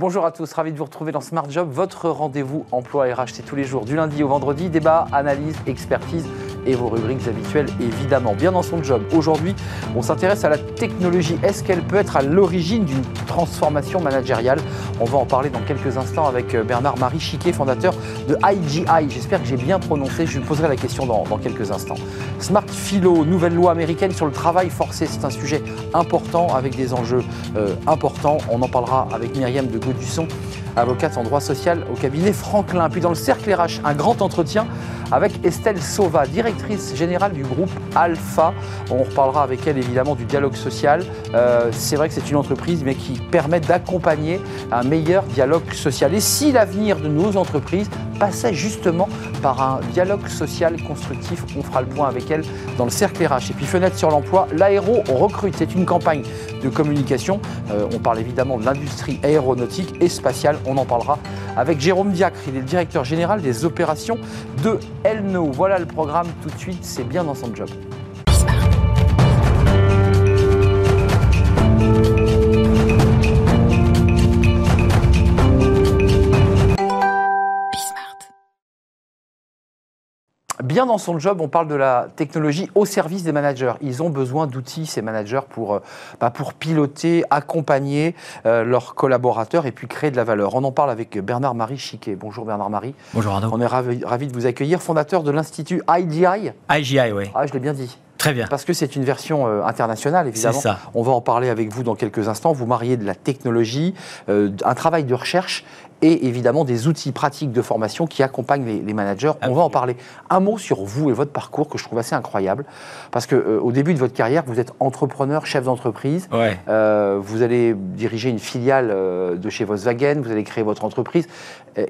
Bonjour à tous, ravi de vous retrouver dans Smart Job, votre rendez-vous emploi RH. C'est tous les jours, du lundi au vendredi, débat, analyse, expertise et vos rubriques habituelles évidemment. Bien dans son job. Aujourd'hui, on s'intéresse à la technologie. Est-ce qu'elle peut être à l'origine d'une transformation managériale? On va en parler dans quelques instants avec euh, Bernard-Marie Chiquet, fondateur de IGI. J'espère que j'ai bien prononcé, je lui poserai la question dans, quelques instants. Smart Philo, nouvelle loi américaine sur le travail forcé, c'est un sujet important avec des enjeux euh, importants. On en parlera avec Myriam de Gaudusson, avocate en droit social au cabinet Franklin. Puis dans le cercle RH, un grand entretien avec Estelle Sauva, directrice générale du groupe Alpha. On reparlera avec elle évidemment du dialogue social. Euh, c'est vrai que c'est une entreprise mais qui permet d'accompagner un meilleur dialogue social. Et si l'avenir de nos entreprises passait justement par un dialogue social constructif, on fera le point avec elle dans le cercle RH. Et puis fenêtre sur l'emploi, l'aéro recrute. C'est une campagne de communication. Euh, on parle évidemment de l'industrie aéronautique et spatiale. On en parlera avec Jérôme Diacre. Il est le directeur général des opérations de Elno. Voilà le programme tout de suite. C'est bien dans son job. Bien dans son job, on parle de la technologie au service des managers. Ils ont besoin d'outils, ces managers, pour, euh, bah, pour piloter, accompagner euh, leurs collaborateurs et puis créer de la valeur. On en parle avec Bernard-Marie Chiquet. Bonjour Bernard-Marie. Bonjour Arnaud. On est ravi, de vous accueillir, fondateur de l'Institut IGI. IGI, oui. Ah, je l'ai bien dit. Très bien. Parce que c'est une version euh, internationale, évidemment. C'est ça. On va en parler avec vous dans quelques instants. Vous mariez de la technologie, un travail de recherche et évidemment des outils pratiques de formation qui accompagnent les, managers. On va en parler. Un mot sur vous et votre parcours que je trouve assez incroyable, parce que euh, au début de votre carrière, vous êtes entrepreneur, chef d'entreprise. Euh, vous allez diriger une filiale euh, de chez Volkswagen, vous allez créer votre entreprise.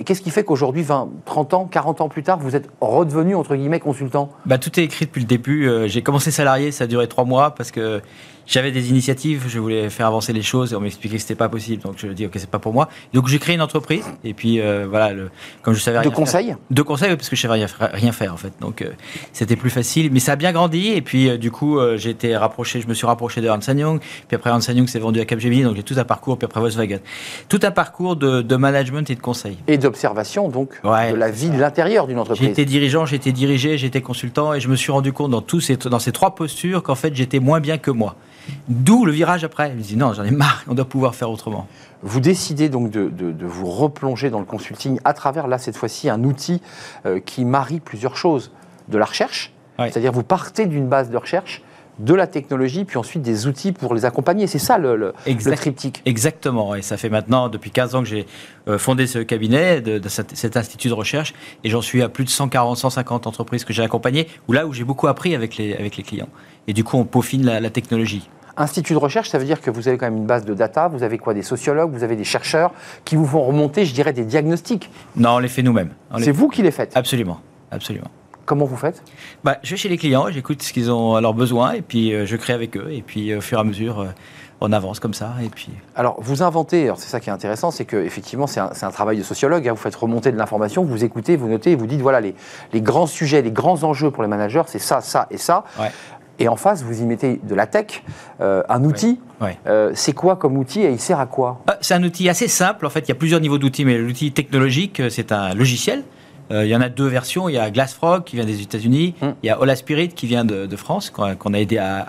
Qu'est-ce qui fait qu'aujourd'hui, 20, 30 ans, 40 ans plus tard, vous êtes redevenu entre guillemets consultant? Bah, tout est écrit depuis le début. J'ai commencé salarié, ça a duré trois mois parce que j'avais des initiatives, je voulais faire avancer les choses et on m'expliquait que c'était pas possible. Donc je dis ok c'est pas pour moi. Donc j'ai créé une entreprise et puis euh, voilà, le, comme je savais rien de conseils? De conseils parce que je savais rien, rien faire en fait. Donc euh, c'était plus facile, mais ça a bien grandi et puis euh, du coup j'ai été rapproché, je me suis rapproché de Ernst Young. Puis après Ernst Young s'est vendu à Capgemini, donc j'ai tout un parcours. Puis après Volkswagen, tout un parcours de, de management et de conseil. Et d'observation donc de la vie de l'intérieur d'une entreprise. J'étais dirigeant, j'étais dirigé, j'étais consultant et je me suis rendu compte dans tous ces dans ces trois postures qu'en fait j'étais moins bien que moi. D'où le virage après. Je me dis non, j'en ai marre, on doit pouvoir faire autrement. Vous décidez donc de, vous replonger dans le consulting à travers, là, cette fois-ci, un outil euh, qui marie plusieurs choses. De la recherche, c'est-à-dire vous partez d'une base de recherche, de la technologie, puis ensuite des outils pour les accompagner. C'est ça le, le, triptyque. Exactement, et ça fait maintenant depuis 15 ans que j'ai euh, fondé ce cabinet, de, cet, institut de recherche, et j'en suis à plus de 140, 150 entreprises que j'ai accompagnées, où là où j'ai beaucoup appris avec les, avec les clients. Et du coup, on peaufine la technologie. Institut de recherche, ça veut dire que vous avez quand même une base de data, vous avez quoi Des sociologues, vous avez des chercheurs qui vous font remonter, je dirais, des diagnostics Non, on les fait nous-mêmes. C'est vous qui les faites Absolument, absolument. Comment vous faites? Bah, Je vais chez les clients, j'écoute ce qu'ils ont à leurs besoins, et puis euh, je crée avec eux, et puis euh, au fur et à mesure... Euh, on avance comme ça. Et puis... Alors, vous inventez, c'est ça qui est intéressant, c'est qu'effectivement, c'est un, un, travail de sociologue. Hein. vous faites remonter de l'information, vous écoutez, vous notez, et vous dites voilà, les, les, grands sujets, les grands enjeux pour les managers, c'est ça, ça et ça. Ouais. Et en face, vous y mettez de la tech, euh, un outil. Euh, c'est quoi comme outil et il sert à quoi? Euh, C'est un outil assez simple. En fait, il y a plusieurs niveaux d'outils, mais l'outil technologique, c'est un logiciel euh, il y en a deux versions. Il y a Glassfrog qui vient des États-Unis. Hmm. Il y a Hola Spirit qui vient de, France, qu'on a aidé à,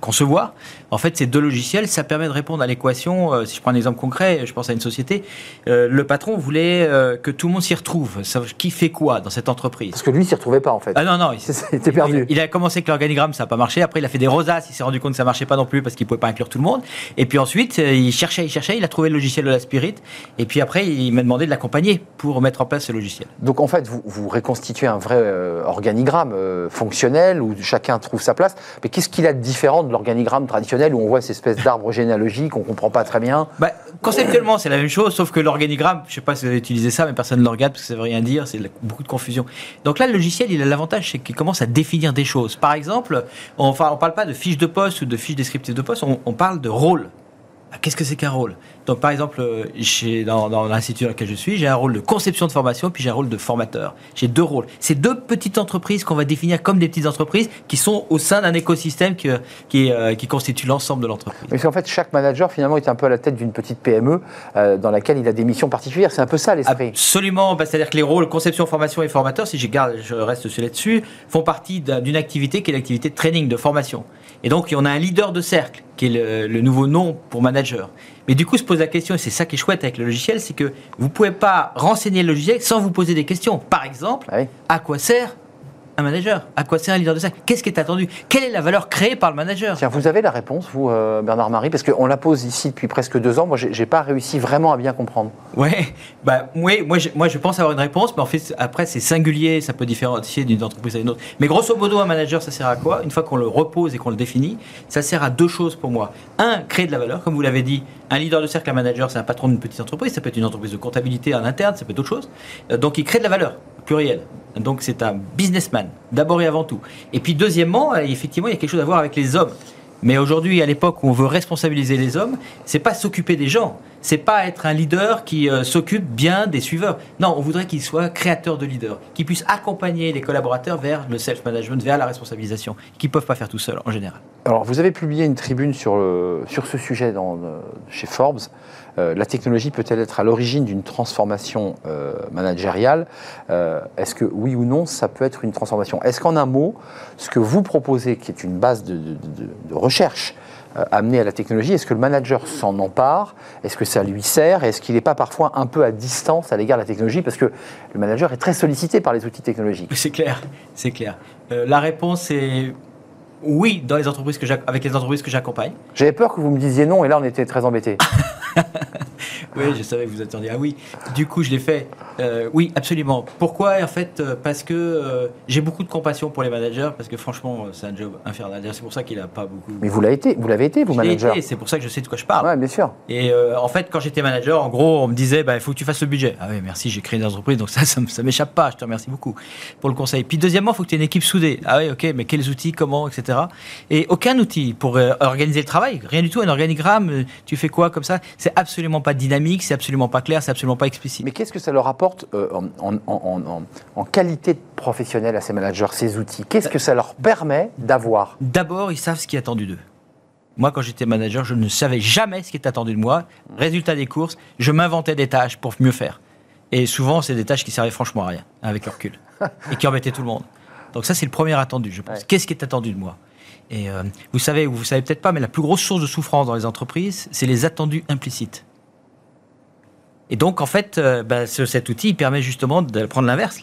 concevoir. En fait, ces deux logiciels, ça permet de répondre à l'équation. Euh, si je prends un exemple concret, je pense à une société. Euh, le patron voulait que tout le monde s'y retrouve. qui fait quoi dans cette entreprise? Parce que lui, il s'y retrouvait pas en fait. Ah non, non, il, était perdu. Il, a commencé avec l'organigramme, ça n'a pas marché. Après, il a fait des rosas. Il s'est rendu compte que ça marchait pas non plus parce qu'il pouvait pas inclure tout le monde. Et puis ensuite, il cherchait, il cherchait. Il a trouvé le logiciel Hola Spirit. Et puis après, il m'a demandé de l'accompagner pour mettre en place ce logiciel. Donc en fait, vous, vous reconstituez un vrai euh, organigramme euh, fonctionnel où chacun trouve sa place. Mais qu'est-ce qu'il a de différent de l'organigramme traditionnel où on voit cette espèce d'arbre généalogique qu'on ne comprend pas très bien bah, Conceptuellement, c'est la même chose, sauf que l'organigramme, je ne sais pas si vous avez utilisé ça, mais personne ne le regarde parce que ça ne veut rien dire, c'est beaucoup de confusion. Donc là, le logiciel, il a l'avantage, c'est qu'il commence à définir des choses. Par exemple, on ne parle pas de fiche de poste ou de fiche descriptive de poste, on, parle de rôle. Ah, qu'est-ce que c'est qu'un rôle? Donc, par exemple, dans, dans l'institut dans lequel je suis, j'ai un rôle de conception de formation, puis j'ai un rôle de formateur. J'ai deux rôles. C'est deux petites entreprises qu'on va définir comme des petites entreprises qui sont au sein d'un écosystème qui, qui, euh, qui constitue l'ensemble de l'entreprise. Mais en fait, chaque manager, finalement, est un peu à la tête d'une petite PME euh, dans laquelle il a des missions particulières. C'est un peu ça l'esprit. Absolument. Bah, c'est-à-dire que les rôles conception, formation et formateur, si je, garde, je reste sur là-dessus, font partie d'une activité qui est l'activité de training, de formation. Et donc, on a un leader de cercle, qui est le, nouveau nom pour manager. Mais du coup, se pose la question, et c'est ça qui est chouette avec le logiciel, c'est que vous ne pouvez pas renseigner le logiciel sans vous poser des questions. Par exemple, à quoi sert un manager À quoi sert un leader de ça? Qu'est-ce qui est attendu? Quelle est la valeur créée par le manager? Tiens, vous avez la réponse, vous, euh, Bernard-Marie Parce qu'on la pose ici depuis presque deux ans. Moi, je n'ai pas réussi vraiment à bien comprendre. Ouais, bah, oui, moi, je, moi, je pense avoir une réponse, mais en fait, après, c'est singulier, ça peut différencier d'une entreprise à une autre. Mais grosso modo, un manager, ça sert à quoi? Une fois qu'on le repose et qu'on le définit, ça sert à deux choses pour moi. Un, créer de la valeur, comme vous l'avez dit. Un leader de cercle, un manager, c'est un patron d'une petite entreprise, ça peut être une entreprise de comptabilité en interne, ça peut être autre chose. Euh, donc, il crée de la valeur, pluriel. Donc c'est un businessman, d'abord et avant tout. Et puis deuxièmement, euh, effectivement, il y a quelque chose à voir avec les hommes. Mais aujourd'hui, à l'époque où on veut responsabiliser les hommes, c'est pas s'occuper des gens, c'est pas être un leader qui euh, s'occupe bien des suiveurs. Non, on voudrait qu'il soit créateur de leader, qu'il puisse accompagner les collaborateurs vers le self-management, vers la responsabilisation, qu'ils peuvent pas faire tout seuls en général. Alors, vous avez publié une tribune sur, sur ce sujet chez Forbes. Euh, la technologie peut-elle être à l'origine d'une transformation euh, managériale? Euh, Est-ce que oui ou non, ça peut être une transformation? Est-ce qu'en un mot, ce que vous proposez, qui est une base de, recherche amenée à la technologie, est-ce que le manager s'en empare? Est-ce que ça lui sert? Est-ce qu'il n'est pas parfois un peu à distance à l'égard de la technologie? Parce que le manager est très sollicité par les outils technologiques. C'est clair, c'est clair. la réponse est oui, dans les entreprises que avec les entreprises que j'accompagne. J'avais peur que vous me disiez non, et là on était très embêtés. oui, je savais que vous attendiez. Ah oui, du coup je l'ai fait. Euh, oui, absolument. Pourquoi En fait, euh, parce que euh, j'ai beaucoup de compassion pour les managers, parce que franchement, c'est un job infernal. C'est pour ça qu'il n'a pas beaucoup. Mais vous l'avez été, vous l'avez été, vous manager. C'est pour ça que je sais de quoi je parle. Oui, bien sûr. Et en fait, quand j'étais manager, en gros, on me disait, bah, il faut que tu fasses le budget. Ah oui, merci, j'ai créé une entreprise, donc ça, ça, ça m'échappe pas. Je te remercie beaucoup pour le conseil. Puis deuxièmement, il faut que tu aies une équipe soudée. Ah oui, ok, mais quels outils, comment, etc. Et aucun outil pour organiser le travail, rien du tout. Un organigramme, tu fais quoi comme ça C'est absolument pas dynamique, c'est absolument pas clair, c'est absolument pas explicite. Mais qu'est-ce que ça leur apporte en, en, qualité professionnelle à ces managers, ces outils? Qu'est-ce que ça leur permet d'avoir? D'abord, ils savent ce qui est attendu d'eux. Moi, quand j'étais manager, je ne savais jamais ce qui était attendu de moi. Résultat des courses, je m'inventais des tâches pour mieux faire. Et souvent, c'est des tâches qui servaient franchement à rien, avec le recul, et qui embêtaient tout le monde. Donc ça, c'est le premier attendu, je pense. Qu'est-ce qui est attendu de moi? Et euh, vous savez, ou vous savez peut-être pas, mais la plus grosse source de souffrance dans les entreprises, c'est les attendus implicites. Et donc, en fait, euh, bah, cet outil permet justement de prendre l'inverse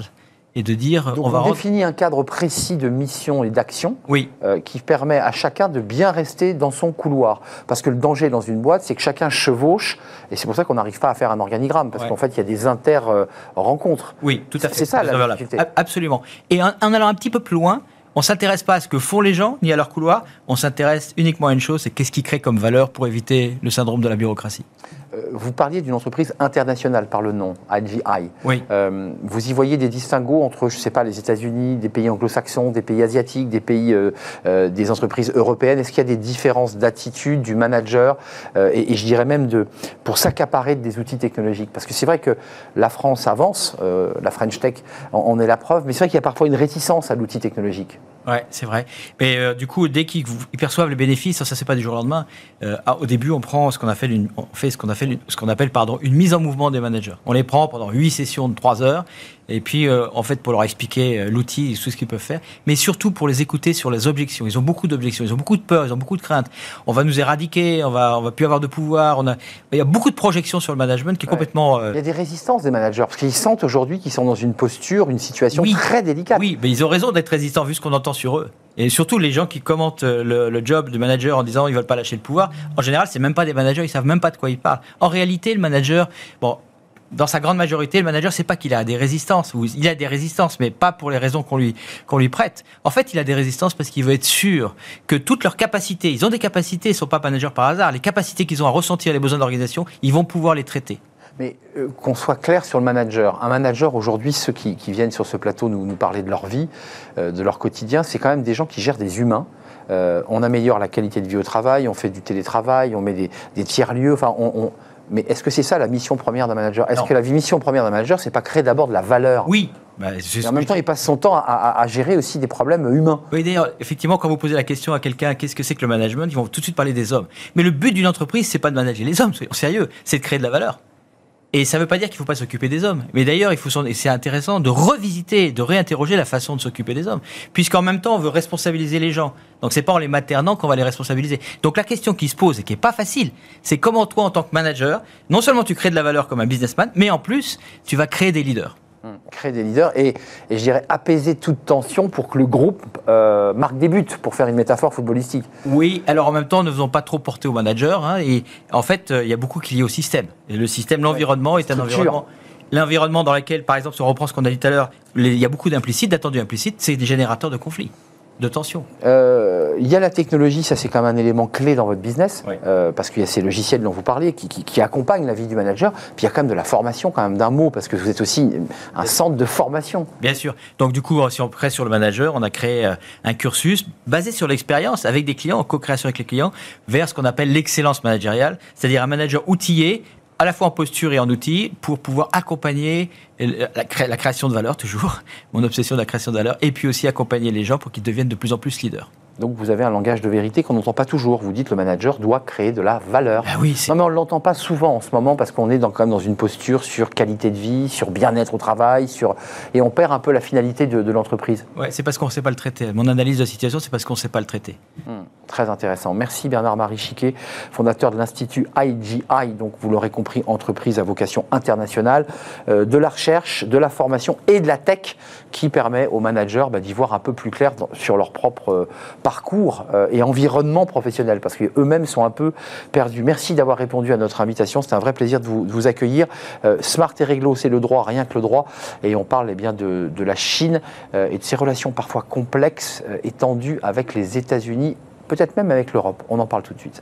et de dire on va définir un cadre précis de mission et d'action oui. Euh, qui permet à chacun de bien rester dans son couloir. Parce que le danger dans une boîte c'est que chacun chevauche et c'est pour ça qu'on n'arrive pas à faire un organigramme parce qu'en fait il y a des inter rencontres oui tout à fait. c'est ça la difficulté. Absolument. Et en, en, allant un petit peu plus loin on s'intéresse pas à ce que font les gens ni à leur couloir. On s'intéresse uniquement à une chose c'est qu'est-ce qui crée comme valeur pour éviter le syndrome de la bureaucratie vous parliez d'une entreprise internationale par le nom, IGI. Oui. Euh, vous y voyez des distinguos entre, je ne sais pas, les États-Unis, des pays anglo-saxons, des pays asiatiques, des pays, euh, des entreprises européennes. Est-ce qu'il y a des différences d'attitude du manager et, je dirais même de, pour s'accaparer des outils technologiques? Parce que c'est vrai que la France avance, la French Tech en, est la preuve, mais c'est vrai qu'il y a parfois une réticence à l'outil technologique. Ouais, c'est vrai. Mais du coup, dès qu'ils perçoivent les bénéfices, ça, c'est pas du jour au lendemain. au début, on prend ce qu'on a fait, on fait ce qu'on a fait ce qu'on appelle pardon, une mise en mouvement des managers. On les prend pendant huit sessions de trois heures et puis, euh, en fait, pour leur expliquer euh, l'outil et tout ce qu'ils peuvent faire, mais surtout pour les écouter sur les objections. Ils ont beaucoup d'objections, ils ont beaucoup de peur, ils ont beaucoup de craintes. On va nous éradiquer, on va, on va plus avoir de pouvoir. On a... Il y a beaucoup de projections sur le management qui est complètement. Euh, Il y a des résistances des managers parce qu'ils sentent aujourd'hui qu'ils sont dans une posture, une situation très délicate. Oui, mais ils ont raison d'être résistants vu ce qu'on entend sur eux. Et surtout les gens qui commentent le, le, job de manager en disant ils veulent pas lâcher le pouvoir. En général, c'est même pas des managers, ils savent même pas de quoi ils parlent. En réalité, le manager, bon, dans sa grande majorité, le manager, c'est pas qu'il a des résistances, il a des résistances, mais pas pour les raisons qu'on lui, prête. En fait, il a des résistances parce qu'il veut être sûr que toutes leurs capacités, ils ont des capacités, ils sont pas managers par hasard, les capacités qu'ils ont à ressentir les besoins d'organisation, ils vont pouvoir les traiter. Mais euh, qu'on soit clair sur le manager. Un manager, aujourd'hui, ceux qui, viennent sur ce plateau nous, nous parler de leur vie, euh, de leur quotidien, c'est quand même des gens qui gèrent des humains. Euh, on améliore la qualité de vie au travail, on fait du télétravail, on met des, tiers-lieux. Enfin, on, Mais est-ce que c'est ça la mission première d'un manager? Est-ce que la mission première d'un manager, c'est pas créer d'abord de la valeur? Oui. Bah, en même temps, il passe son temps à, gérer aussi des problèmes humains. Oui, d'ailleurs, effectivement, quand vous posez la question à quelqu'un, qu'est-ce que c'est que le management, ils vont tout de suite parler des hommes. Mais le but d'une entreprise, c'est pas de manager les hommes, soyons sérieux, c'est de créer de la valeur. Et ça ne veut pas dire qu'il ne faut pas s'occuper des hommes. Mais d'ailleurs, il faut c'est intéressant de revisiter, de réinterroger la façon de s'occuper des hommes, puisqu'en même temps, on veut responsabiliser les gens. Donc c'est pas en les maternant qu'on va les responsabiliser. Donc la question qui se pose et qui est pas facile, c'est comment toi, en tant que manager, non seulement tu crées de la valeur comme un businessman, mais en plus, tu vas créer des leaders. Créer des leaders et, je dirais apaiser toute tension pour que le groupe euh, marque des buts, pour faire une métaphore footballistique. Oui, alors en même temps, ne faisons pas trop porter au manager. Hein, et en fait, euh, il y a beaucoup qui est lié au système. Et le système, l'environnement est un environnement l'environnement dans lequel, par exemple, si on reprend ce qu'on a dit tout à l'heure, il y a beaucoup d'implicites, d'attendus implicites, c'est des générateurs de conflits de tension euh, Il y a la technologie, ça c'est quand même un élément clé dans votre business, euh, parce qu'il y a ces logiciels dont vous parlez qui, accompagnent la vie du manager. Puis il y a quand même de la formation, quand même d'un mot, parce que vous êtes aussi un centre de formation. Bien sûr. Donc du coup, si on presse sur le manager, on a créé euh, un cursus basé sur l'expérience avec des clients, en co-création avec les clients, vers ce qu'on appelle l'excellence managériale, c'est-à-dire un manager outillé à la fois en posture et en outils pour pouvoir accompagner la, création de valeur, toujours, mon obsession de la création de valeur, et puis aussi accompagner les gens pour qu'ils deviennent de plus en plus leaders. Donc vous avez un langage de vérité qu'on n'entend pas toujours. Vous dites le manager doit créer de la valeur. Ah oui, non mais on ne l'entend pas souvent en ce moment parce qu'on est dans, quand même dans une posture sur qualité de vie, sur bien-être au travail, sur... et on perd un peu la finalité de, l'entreprise. Ouais, c'est parce qu'on ne sait pas le traiter. Mon analyse de la situation, c'est parce qu'on ne sait pas le traiter. Hmm, très intéressant. Merci Bernard-Marie Chiquet, fondateur de l'Institut IGI, donc vous l'aurez compris, entreprise à vocation internationale, euh, de la recherche, de la formation et de la tech qui permet aux managers bah, d'y voir un peu plus clair sur leur propre euh, parcours euh, et environnement professionnel, parce qu'eux-mêmes sont un peu perdus. Merci d'avoir répondu à notre invitation, c'était un vrai plaisir de vous, accueillir. Euh, Smart et réglo, c'est le droit, rien que le droit, et on parle eh bien, de, de, la Chine et de ses relations parfois complexes et tendues avec les États-Unis, peut-être même avec l'Europe. On en parle tout de suite.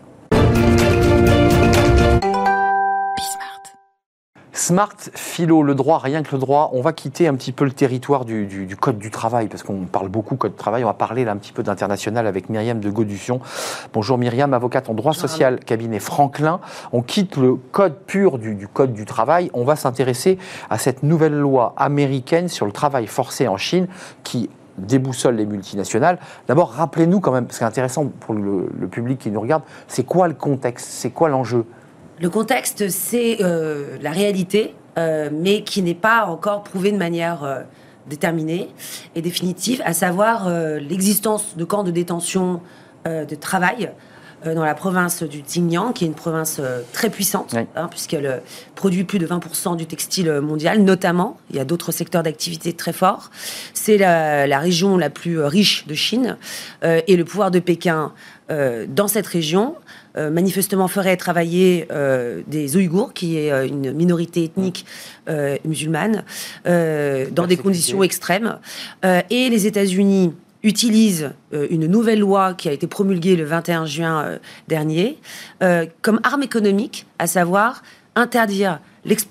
Smart philo, le droit, rien que le droit. On va quitter un petit peu le territoire du, code du travail, parce qu'on parle beaucoup code du travail. On va parler là un petit peu d'international avec Myriam de Gaudution. Bonjour Myriam, avocate en droit social, cabinet Franklin. On quitte le code pur du, code du travail. On va s'intéresser à cette nouvelle loi américaine sur le travail forcé en Chine qui déboussole les multinationales. D'abord, rappelez-nous quand même, parce que intéressant pour le public qui nous regarde, c'est quoi le contexte, c'est quoi l'enjeu? Le contexte, c'est euh, la réalité, euh, mais qui n'est pas encore prouvée de manière euh, déterminée et définitive, à savoir l'existence de camps de détention de travail dans la province du Xinjiang, qui est une province très puissante, hein, puisqu'elle produit plus de 20% du textile mondial, notamment. Il y a d'autres secteurs d'activité très forts. C'est la, la, région la plus riche de Chine. et le pouvoir de Pékin dans cette région euh, manifestement ferait travailler euh, des Ouïghours, qui est euh, une minorité ethnique musulmane, dans des conditions extrêmes. et les États-Unis utilisent une nouvelle loi qui a été promulguée le 21 juin dernier comme arme économique, à savoir interdire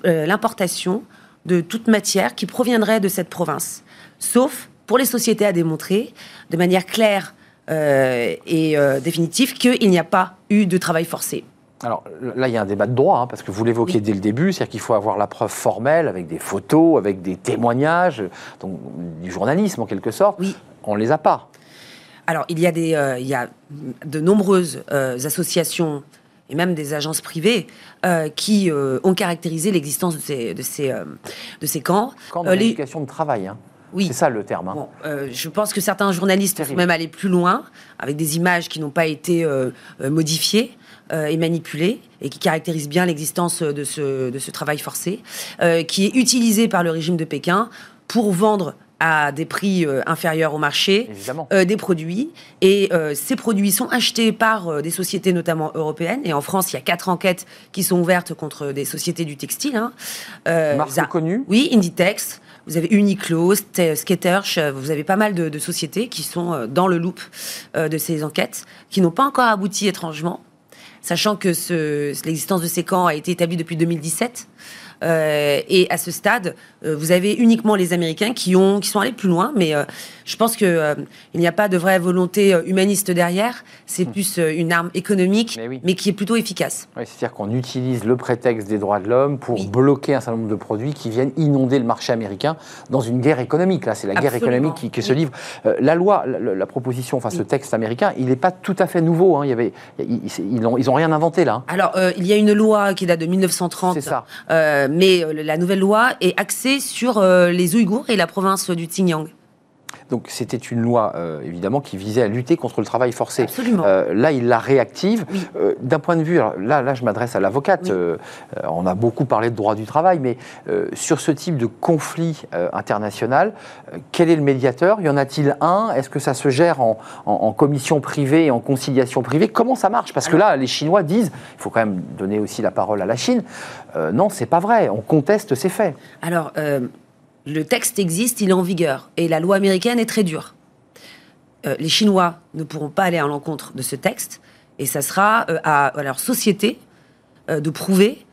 l'importation de toute matière qui proviendrait de cette province, sauf pour les sociétés à démontrer de manière claire et euh, définitif qu'il n'y a pas eu de travail forcé. Alors là, il y a un débat de droit, hein, parce que vous l'évoquez dès le début, c'est-à-dire qu'il faut avoir la preuve formelle, avec des photos, avec des témoignages, donc du journalisme en quelque sorte. Oui. On ne les a pas. Alors, il y a, des, euh, il y a de nombreuses associations et même des agences privées qui ont caractérisé l'existence de ces, de ces, de ces camps. Camps d'éducation de travail. Hein. Oui. C'est ça le terme. Hein. Euh, je pense que certains journalistes vont même aller plus loin, avec des images qui n'ont pas été euh, euh, modifiées et manipulées, et qui caractérisent bien l'existence de ce, de ce travail forcé, qui est utilisé par le régime de Pékin pour vendre à des prix inférieurs au marché des produits. Et ces produits sont achetés par des sociétés notamment européennes. Et en France, il y a quatre enquêtes qui sont ouvertes contre des sociétés du textile. Hein. Marque connue Oui, Inditex, vous avez Uniqlo, Skechers, vous avez pas mal de, sociétés qui sont euh, dans le loop euh, de ces enquêtes, qui n'ont pas encore abouti étrangement, sachant que l'existence de ces camps a été établie depuis 2017. Et à ce stade, vous avez uniquement les Américains qui, ont, qui sont allés plus loin, mais je pense qu'il il n'y a pas de vraie volonté humaniste derrière. C'est hmm. plus une arme économique, mais, qui est plutôt efficace. C'est-à-dire qu'on utilise le prétexte des droits de l'homme pour bloquer un certain nombre de produits qui viennent inonder le marché américain dans une guerre économique. Là, c'est la guerre économique qui, se livre. la loi, la, proposition, enfin ce texte américain, il n'est pas tout à fait nouveau. Hein. Il y avait, ils n'ont ils ont rien inventé là. Hein. Alors, il y a une loi qui date de 1930. C'est ça. Mais la nouvelle loi est axée sur les Ouïghours et la province du Xinjiang. Donc c'était une loi, euh, évidemment, qui visait à lutter contre le travail forcé. Absolument. Euh, là, il la réactive. Euh, d'un point de vue, là, là, je m'adresse à l'avocate. on a beaucoup parlé de droit du travail, mais sur ce type de conflit international, quel est le médiateur? Y en a-t-il un? Est-ce que ça se gère en, commission privée et en conciliation privée? Comment ça marche? Parce que là, les Chinois disent, il faut quand même donner aussi la parole à la Chine, non, c'est pas vrai, on conteste ces faits. Alors, le texte existe, il est en vigueur. Et la loi américaine est très dure. Euh, les Chinois ne pourront pas aller à l'encontre de ce texte. Et ça sera euh, à, leur société euh, de prouver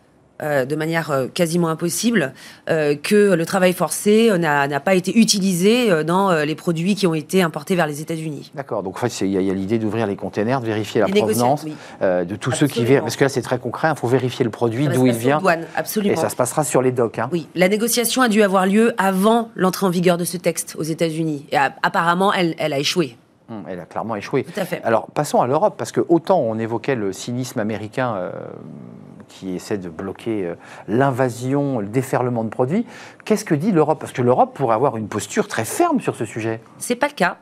euh, de manière euh, quasiment impossible euh, que le travail forcé n'a pas été utilisé dans les produits qui ont été importés vers les États-Unis. D'accord. Donc en fait, il y a, l'idée d'ouvrir les containers, de vérifier la provenance de tous ceux qui viennent. Parce que là, c'est très concret. Il faut vérifier le produit, d'où il vient. absolument. Et ça se passera sur les docks. Hein. Oui. La négociation a dû avoir lieu avant l'entrée en vigueur de ce texte aux États-Unis. Et apparemment, elle, elle a échoué. Hum, elle a clairement échoué. Tout à fait. Alors, passons à l'Europe, parce que autant on évoquait le cynisme américain qui essaie de bloquer euh, l'invasion, le déferlement de produits. Qu'est-ce que dit l'Europe? Parce que l'Europe pourrait avoir une posture très ferme sur ce sujet. C'est pas le cas.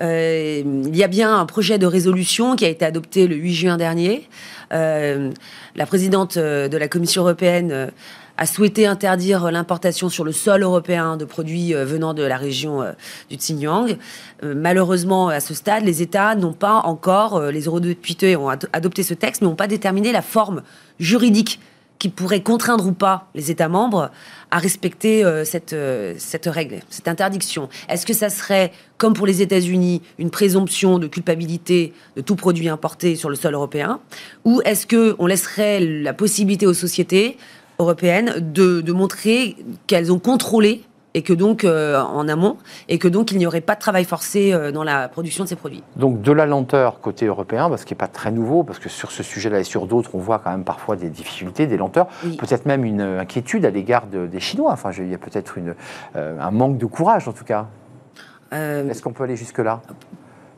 Euh, il y a bien un projet de résolution qui a été adopté le 8 juin dernier. Euh, la présidente de la Commission européenne a souhaité interdire l'importation sur le sol européen de produits venant de la région du Xinjiang. Malheureusement, à ce stade, les États n'ont pas encore, les eurodéputés ont adopté ce texte, mais n'ont pas déterminé la forme juridique qui pourrait contraindre ou pas les États membres à respecter cette, cette règle, cette interdiction. Est-ce que ça serait, comme pour les États-Unis, une présomption de culpabilité de tout produit importé sur le sol européen? Ou est-ce qu'on laisserait la possibilité aux sociétés européennes de, montrer qu'elles ont contrôlé et que donc euh, en amont, et que donc il n'y aurait pas de travail forcé euh, dans la production de ces produits. Donc de la lenteur côté européen, parce ce qui n'est pas très nouveau, parce que sur ce sujet-là et sur d'autres, on voit quand même parfois des difficultés, des lenteurs, peut-être même une inquiétude à l'égard des Chinois. Enfin, il y a peut-être euh, un manque de courage en tout cas. Est-ce qu'on peut aller jusque-là?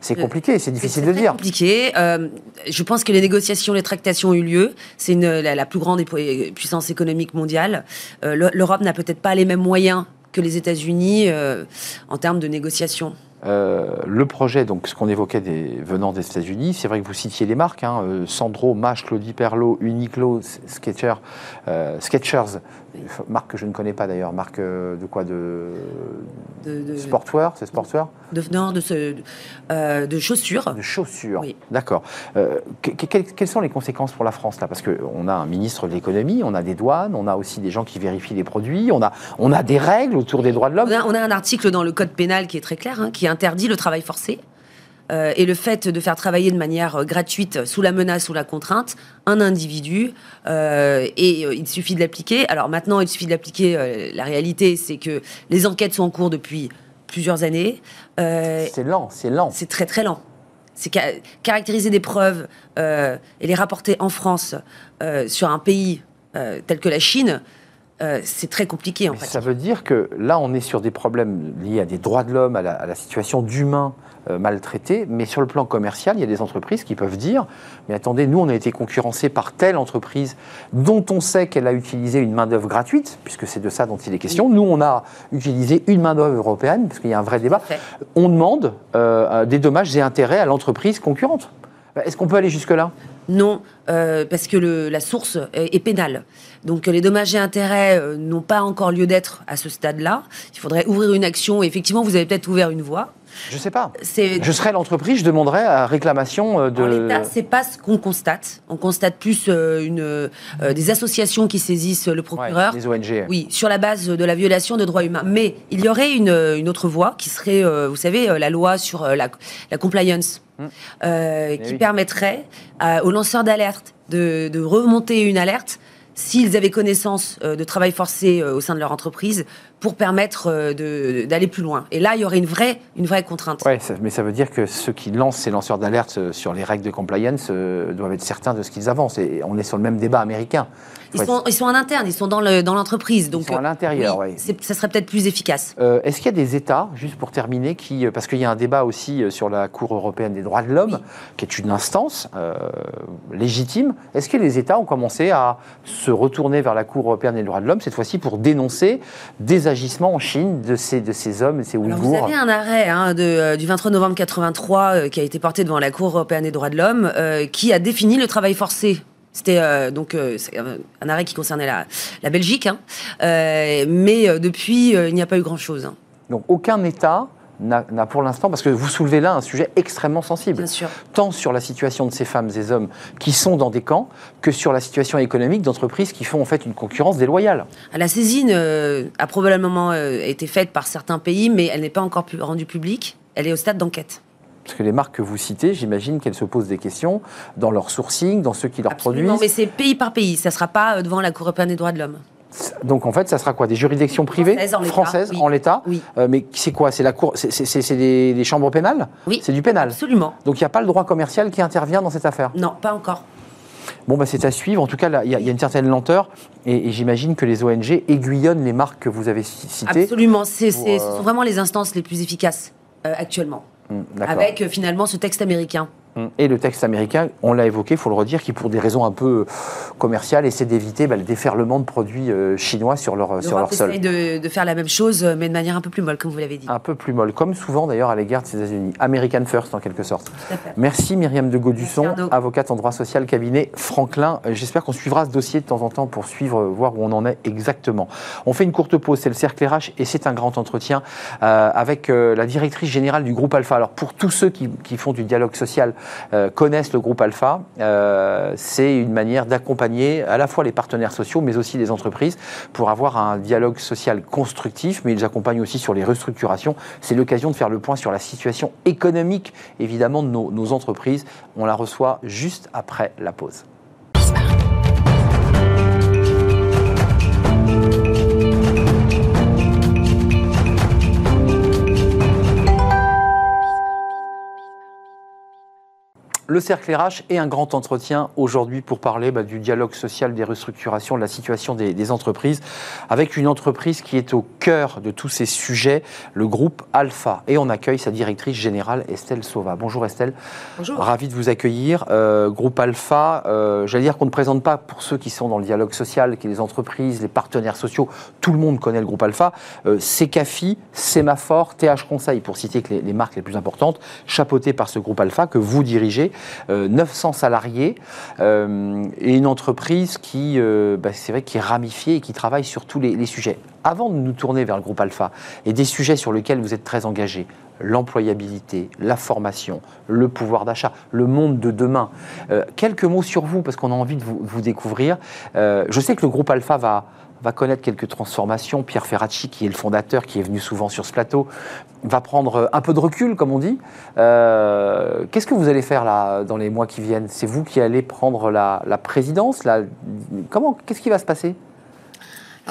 C'est compliqué, c'est difficile de dire. C'est compliqué. Euh, je pense que les négociations, les tractations ont eu lieu. C'est la, la, plus grande puissance économique mondiale. Euh, L'Europe n'a peut-être pas les mêmes moyens que les États-Unis euh, en termes de négociations. le projet, donc ce qu'on évoquait venant des États-Unis, c'est vrai que vous citiez les marques, hein, Sandro, Mache, Claudie Perlot, Uniqlo, Sketcher, Sketchers, marque que je ne connais pas d'ailleurs, marque de quoi de, de, sportwear, c'est sportwear de, Non, de, ce, euh, de chaussures. De chaussures, oui. D'accord. Euh, quelles sont les conséquences pour la France là? Parce qu'on a un ministre de l'économie, on a des douanes, on a aussi des gens qui vérifient les produits, on a, on a des règles autour des droits de l'homme. On, a, un article dans le code pénal qui est très clair, hein, qui interdit le travail forcé. Euh, et le fait de faire travailler de manière euh, gratuite, sous la menace ou la contrainte, un individu, euh, et il suffit de l'appliquer. Alors maintenant, il suffit de l'appliquer. la réalité, c'est que les enquêtes sont en cours depuis plusieurs années. c'est lent, c'est lent. C'est très très lent. C'est caractériser des preuves et les rapporter en France sur un pays tel que la Chine. C'est très compliqué en fait. Ça veut dire que là, on est sur des problèmes liés à des droits de l'homme, à, à, la situation d'humain euh, maltraités. Mais sur le plan commercial, il y a des entreprises qui peuvent dire Mais attendez, nous, on a été concurrencés par telle entreprise dont on sait qu'elle a utilisé une main-d'œuvre gratuite, puisque c'est de ça dont il est question. Nous, on a utilisé une main-d'œuvre européenne, parce qu'il y a un vrai débat. On demande euh, des dommages et intérêts à l'entreprise concurrente. Est-ce qu'on peut aller jusque-là? Non, euh, parce que la source est, pénale. Donc les dommages et intérêts n'ont pas encore lieu d'être à ce stade-là. Il faudrait ouvrir une action. effectivement, vous avez peut-être ouvert une voie. Je ne sais pas. Je serais l'entreprise, je demanderais à réclamation euh, de. En l'état, c'est pas ce qu'on constate. On constate plus euh, une, euh, des associations qui saisissent le procureur. des ONG. Oui, sur la base de la violation de droits humains. Mais il y aurait une, une autre voie qui serait, vous savez, la loi sur la, la compliance, hum. qui permettrait aux lanceurs d'alerte de, de remonter une alerte s'ils avaient connaissance de travail forcé au sein de leur entreprise pour permettre d'aller plus loin. Et là, il y aurait une vraie, une vraie contrainte. Oui, mais ça veut dire que ceux qui lancent ces lanceurs d'alerte sur les règles de compliance doivent être certains de ce qu'ils avancent. Et on est sur le même débat américain. Ils, sont, ils sont, en interne, ils sont dans l'entreprise. Dans ils sont à l'intérieur, oui. Ça serait peut-être plus efficace. Est-ce qu'il y a des États, juste pour terminer, qui, parce qu'il y a un débat aussi sur la Cour européenne des droits de l'homme, qui est une instance légitime, est-ce que les États ont commencé à se retourner vers la Cour européenne des droits de l'homme, cette fois-ci pour dénoncer des agissements en Chine de ces, de ces hommes, de ces Ouïghours Vous avez un arrêt hein, de, du 23 novembre 83 qui a été porté devant la Cour européenne des droits de l'homme, qui a défini le travail forcé c'était donc un arrêt qui concernait la, la Belgique, hein. mais depuis, il n'y a pas eu grand-chose. Hein. Donc aucun État n'a pour l'instant, parce que vous soulevez là un sujet extrêmement sensible, tant sur la situation de ces femmes et hommes qui sont dans des camps, que sur la situation économique d'entreprises qui font en fait une concurrence déloyale. La saisine a probablement été faite par certains pays, mais elle n'est pas encore rendue publique, elle est au stade d'enquête. Parce que les marques que vous citez, j'imagine qu'elles se posent des questions dans leur sourcing, dans ceux qui leur Absolument, produisent. mais c'est pays par pays, ça ne sera pas devant la Cour européenne des droits de l'homme. Donc en fait, ça sera quoi? Des juridictions privées? Françaises en l'état oui. euh, Mais c'est quoi? C'est la cour C'est des, des, chambres pénales? Oui. C'est du pénal? Absolument. Donc il n'y a pas le droit commercial qui intervient dans cette affaire? Non, pas encore. Bon, bah, c'est à suivre. En tout cas, il y, y, a une certaine lenteur. Et, et j'imagine que les ONG aiguillonnent les marques que vous avez citées. Absolument. Pour, euh... Ce sont vraiment les instances les plus efficaces euh, actuellement. Avec euh, finalement ce texte américain. Et le texte américain, on l'a évoqué, il faut le redire, qui pour des raisons un peu commerciales essaie d'éviter bah, le déferlement de produits euh, chinois sur leur, sur leur sol. De, de faire la même chose, mais de manière un peu plus molle, comme vous l'avez dit. Un peu plus molle, comme souvent d'ailleurs à l'égard des États-Unis. American First en quelque sorte. Merci Myriam de Gaudusson, avocate en droit social, cabinet Franklin. J'espère qu'on suivra ce dossier de temps en temps pour suivre, voir où on en est exactement. On fait une courte pause, c'est le cercle RH et c'est un grand entretien euh, avec euh, la directrice générale du groupe Alpha. Alors pour tous ceux qui, qui font du dialogue social, euh, connaissent le groupe Alpha. Euh, c'est une manière d'accompagner à la fois les partenaires sociaux, mais aussi les entreprises, pour avoir un dialogue social constructif, mais ils accompagnent aussi sur les restructurations. C'est l'occasion de faire le point sur la situation économique, évidemment, de nos, nos entreprises. On la reçoit juste après la pause. Le cercle RH et un grand entretien aujourd'hui pour parler bah, du dialogue social, des restructurations, de la situation des, des, entreprises, avec une entreprise qui est au cœur de tous ces sujets, le groupe Alpha. Et on accueille sa directrice générale, Estelle Sauva. Bonjour Estelle. Bonjour. Ravi de vous accueillir. Euh, groupe Alpha, euh, j'allais dire qu'on ne présente pas pour ceux qui sont dans le dialogue social, qui est les entreprises, les partenaires sociaux, tout le monde connaît le groupe Alpha. Euh, Secafi, Sémaphore, TH Conseil, pour citer que les, les marques les plus importantes, chapeautées par ce groupe Alpha que vous dirigez. Euh, 900 salariés euh, et une entreprise qui, euh, bah, c'est vrai, qui est ramifiée et qui travaille sur tous les, sujets. Avant de nous tourner vers le groupe Alpha et des sujets sur lesquels vous êtes très engagés, l'employabilité, la formation, le pouvoir d'achat, le monde de demain, euh, quelques mots sur vous parce qu'on a envie de vous, découvrir. Euh, je sais que le groupe Alpha va va connaître quelques transformations. Pierre Ferracci, qui est le fondateur, qui est venu souvent sur ce plateau, va prendre un peu de recul, comme on dit. Euh, Qu'est-ce que vous allez faire là dans les mois qui viennent? C'est vous qui allez prendre la, présidence Comment Qu'est-ce qui va se passer?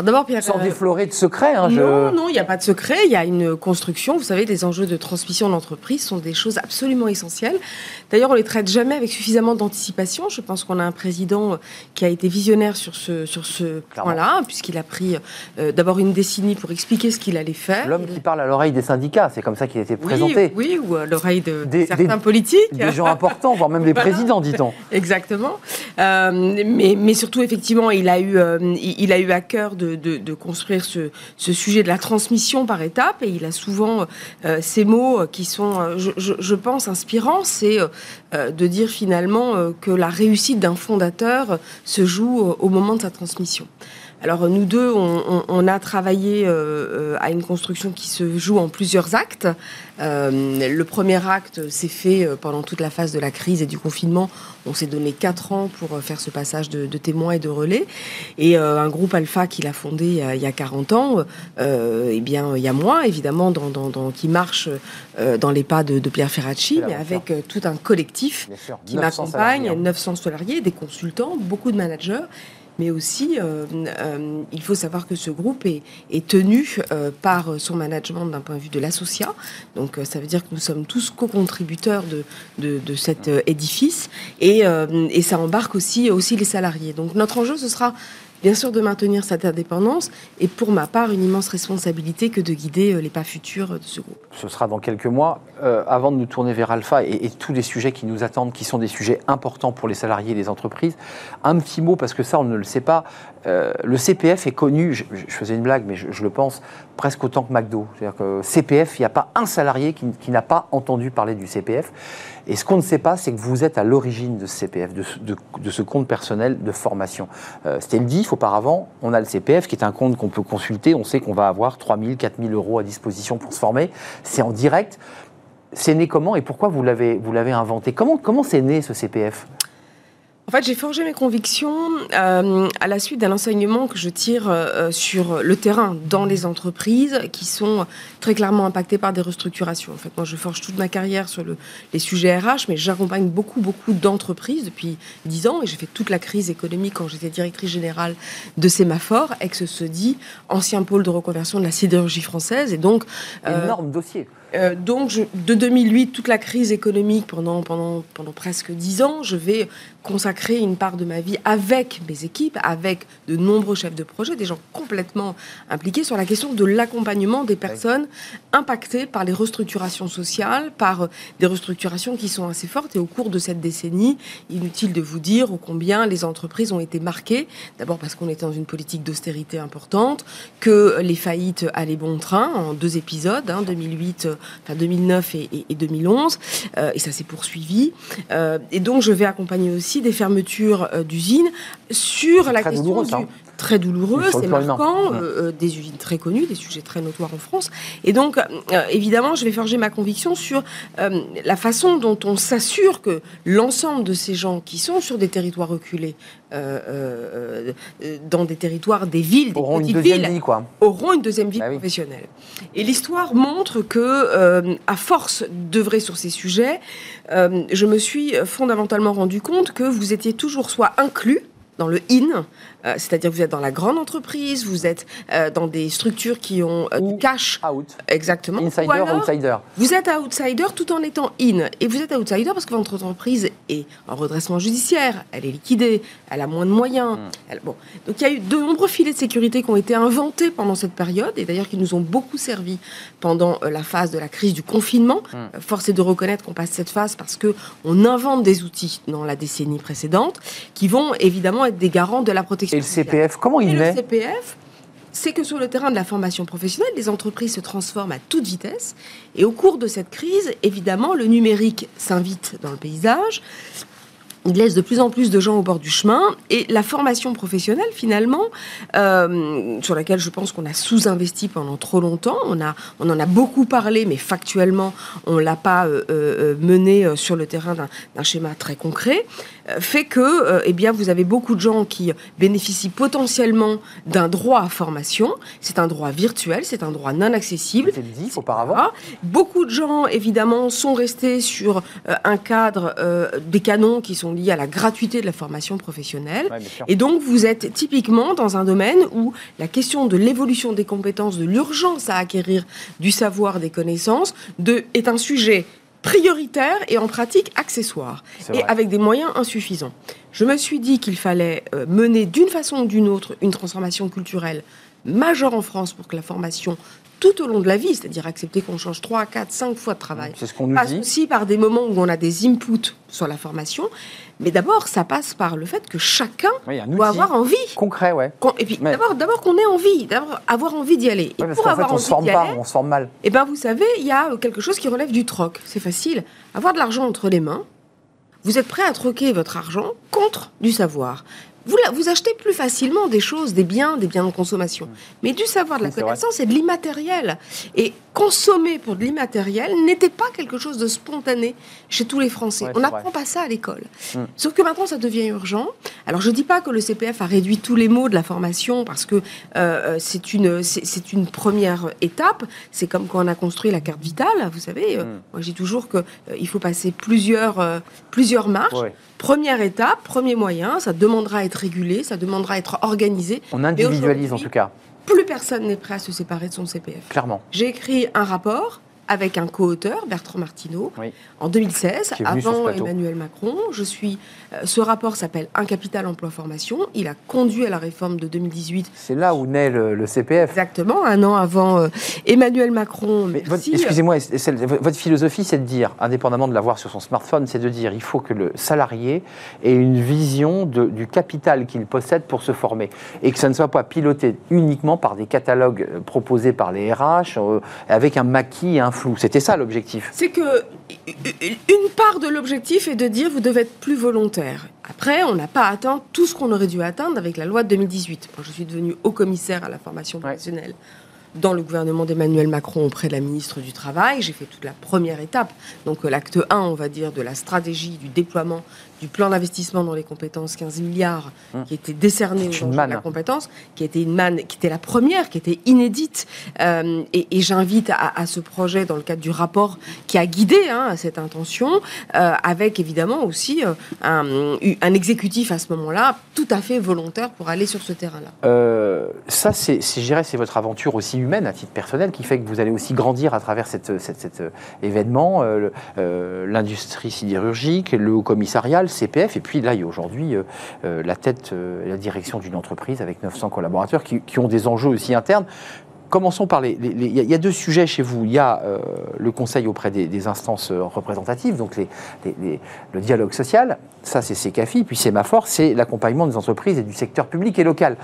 D'abord, Pierre. Sans déflorer de secret. Hein, non, je... non, il n'y a pas de secret. Il y a une construction. Vous savez, les enjeux de transmission d'entreprise sont des choses absolument essentielles. D'ailleurs, on les traite jamais avec suffisamment d'anticipation. Je pense qu'on a un président qui a été visionnaire sur ce, sur ce point-là, puisqu'il a pris euh, d'abord une décennie pour expliquer ce qu'il allait faire. L'homme qui parle à l'oreille des syndicats, c'est comme ça qu'il a été présenté. Oui, oui ou à l'oreille de, des, certains des, politiques. Des gens importants, voire même des voilà. présidents, dit-on. Exactement. Euh, mais, mais, surtout, effectivement, il a eu, euh, il a eu à cœur de de, construire ce, sujet de la transmission par étapes. Et il a souvent euh, ces mots qui sont, euh, je, pense, inspirants. C'est euh, de dire finalement que la réussite d'un fondateur se joue au moment de sa transmission. Alors nous deux, on, a travaillé euh, à une construction qui se joue en plusieurs actes. Euh, le premier acte s'est fait pendant toute la phase de la crise et du confinement. On s'est donné quatre ans pour faire ce passage de, de témoins et de relais. Et euh, un groupe Alpha qu'il a fondé il y a, il y a 40 ans, euh, eh bien il y a moi évidemment, dans, dans, dans qui marche euh, dans les pas de, de Pierre Ferracci, mais avec euh, tout un collectif qui m'accompagne, 900 salariés, des consultants, beaucoup de managers mais aussi euh, euh, il faut savoir que ce groupe est, tenu euh, par son management d'un point de vue de l'associat. Donc ça veut dire que nous sommes tous co-contributeurs de, de, de, cet édifice et, et, ça embarque aussi, aussi les salariés. Donc notre enjeu, ce sera bien sûr de maintenir cette indépendance et pour ma part une immense responsabilité que de guider euh, les pas futurs de ce groupe. Ce sera dans quelques mois. Euh, avant de nous tourner vers Alpha et, tous les sujets qui nous attendent, qui sont des sujets importants pour les salariés et les entreprises, un petit mot parce que ça on ne le sait pas. Euh, le CPF est connu, je, faisais une blague mais je, le pense, presque autant que McDo. C'est-à-dire que CPF, il n'y a pas un salarié qui, n'a pas entendu parler du CPF. Et ce qu'on ne sait pas, c'est que vous êtes à l'origine de ce CPF, de, ce compte personnel de formation. Euh, C'était le DIF auparavant, on a le CPF qui est un compte qu'on peut consulter, on sait qu'on va avoir 3 000, 4 000 euros à disposition pour se former. C'est en direct. C'est né comment et pourquoi vous l'avez inventé? Comment c'est né ce CPF en fait, j'ai forgé mes convictions euh, à la suite d'un enseignement que je tire euh, sur le terrain dans les entreprises qui sont très clairement impactées par des restructurations. En fait, moi, je forge toute ma carrière sur le, les sujets RH, mais j'accompagne beaucoup, beaucoup d'entreprises depuis dix ans et j'ai fait toute la crise économique quand j'étais directrice générale de Sémaphore, ex-SEDI, ancien pôle de reconversion de la sidérurgie française. Et donc. Euh, Énorme dossier. Euh, donc, de 2008, toute la crise économique pendant, pendant, pendant presque dix ans, je vais consacrer une part de ma vie avec mes équipes, avec de nombreux chefs de projet, des gens complètement impliqués sur la question de l'accompagnement des personnes impactées par les restructurations sociales, par euh, des restructurations qui sont assez fortes. Et au cours de cette décennie, inutile de vous dire combien les entreprises ont été marquées. D'abord parce qu'on était dans une politique d'austérité importante, que les faillites allaient bon train en deux épisodes, hein, 2008 enfin 2009 et, 2011, euh, et ça s'est poursuivi. Euh, et donc je vais accompagner aussi des fermetures euh, d'usines sur la question du, très douloureux, c'est marquant, des usines très connues, des sujets très notoires en France. Et donc, évidemment, je vais forger ma conviction sur la façon dont on s'assure que l'ensemble de ces gens qui sont sur des territoires reculés, dans des territoires, des villes, des auront petites une deuxième vie, quoi. auront une deuxième vie bah professionnelle. Et l'histoire montre que euh, à force d'œuvrer sur ces sujets, euh, je me suis fondamentalement rendu compte que vous étiez toujours soit inclus dans le in, euh, c'est-à-dire que vous êtes dans la grande entreprise, vous êtes euh, dans des structures qui ont euh, du cash. Out. Exactement. Insider, outsider. Vous êtes outsider tout en étant in. Et vous êtes outsider parce que votre entreprise est en redressement judiciaire, elle est liquidée, elle a moins de moyens. Hmm. bon. Donc il y a eu de nombreux filets de sécurité qui ont été inventés pendant cette période et d'ailleurs qui nous ont beaucoup servi pendant la phase de la crise du confinement. Hmm. force est de reconnaître qu'on passe cette phase parce que on invente des outils dans la décennie précédente qui vont évidemment être des garants de la protection et le CPF, comment il est Le CPF, c'est que sur le terrain de la formation professionnelle, les entreprises se transforment à toute vitesse. Et au cours de cette crise, évidemment, le numérique s'invite dans le paysage il laisse de plus en plus de gens au bord du chemin. Et la formation professionnelle, finalement, euh, sur laquelle je pense qu'on a sous-investi pendant trop longtemps, on, a, on en a beaucoup parlé, mais factuellement, on ne l'a pas euh, euh, mené sur le terrain d'un schéma très concret, fait que eh bien, vous avez beaucoup de gens qui bénéficient potentiellement d'un droit à formation. C'est un droit virtuel, c'est un droit non accessible. C'est dit auparavant. Beaucoup de gens, évidemment, sont restés sur un cadre, des canons qui sont liés à la gratuité de la formation professionnelle. et donc, vous êtes typiquement dans un domaine où la question de l'évolution des compétences, de l'urgence à acquérir du savoir, des connaissances, de, est un sujet prioritaire et en pratique accessoire, et avec des moyens insuffisants. Je me suis dit qu'il fallait euh, mener d'une façon ou d'une autre une transformation culturelle majeure en France pour que la formation tout au long de la vie, c'est-à-dire accepter qu'on change 3, 4, 5 fois de travail. C'est ce qu'on nous passe dit. aussi par des moments où on a des inputs sur la formation. Mais d'abord, ça passe par le fait que chacun doit avoir envie. Concret, ouais. Et puis, d'abord, d'abord qu'on ait envie, d'abord avoir envie d'y aller. et pour avoir fait, on se forme pas, on se forme mal. Eh ben, vous savez, il y a quelque chose qui relève du troc. C'est facile. Avoir de l'argent entre les mains, vous êtes prêt à troquer votre argent contre du savoir vous, achetez plus facilement des choses, des biens, des biens de consommation. Mais du savoir, de la connaissance et de l'immatériel. Et consommer pour de l'immatériel n'était pas quelque chose de spontané chez tous les Français. On n'apprend pas ça à l'école. Mmh. Sauf que maintenant, ça devient urgent. Alors, je ne dis pas que le CPF a réduit tous les mots de la formation parce que euh, euh, c'est une, c'est une première étape. C'est comme quand on a construit la carte vitale, vous savez. Euh, mmh. Moi, je dis toujours qu'il faut passer plusieurs, plusieurs marches. Première étape, premier moyen, ça demandera à être régulé, ça demandera à être organisé. On individualise en tout cas. Plus personne n'est prêt à se séparer de son CPF. Clairement. J'ai écrit un rapport avec un co-auteur, Bertrand Martineau, en 2016, avant Emmanuel Macron. Je suis, euh, ce rapport s'appelle Un capital emploi formation. Il a conduit à la réforme de 2018. C'est là où naît le, CPF. Exactement, un an avant euh, Emmanuel Macron. Excusez-moi, votre philosophie, c'est de dire, indépendamment de l'avoir sur son smartphone, c'est de dire il faut que le salarié ait une vision du capital qu'il possède pour se former et que ça ne soit pas piloté uniquement par des catalogues euh, proposés par les RH avec un maquis un flou. C'était ça l'objectif. C'est que une part de l'objectif est de dire vous devez être plus volontaire. Après, on n'a pas atteint tout ce qu'on aurait dû atteindre avec la loi de 2018. Moi, je suis devenu haut commissaire à la formation professionnelle dans le gouvernement d'Emmanuel Macron auprès de la ministre du Travail. J'ai fait toute la première étape, donc euh, l'acte 1, on va dire, de la stratégie du déploiement du plan d'investissement dans les compétences, 15 milliards, hum. qui était décerné aux de la compétence, qui était une manne, qui était la première, qui était inédite. Euh, et, j'invite à, ce projet, dans le cadre du rapport qui a guidé hein, cette intention, euh, avec évidemment aussi un, un, exécutif à ce moment-là tout à fait volontaire pour aller sur ce terrain-là. ça, c'est, c'est votre aventure aussi humaine à titre personnel qui fait que vous allez aussi grandir à travers cet cette, euh, événement, euh, euh, l'industrie sidérurgique, le haut commissariat, CPF, et puis là, il y a aujourd'hui la tête, la direction d'une entreprise avec 900 collaborateurs qui, ont des enjeux aussi internes. Commençons par les. Il y, a deux sujets chez vous. Il y a le conseil auprès des, instances représentatives, donc le dialogue social, ça c'est CECAFI, puis c'est c'est l'accompagnement des entreprises et du secteur public et local.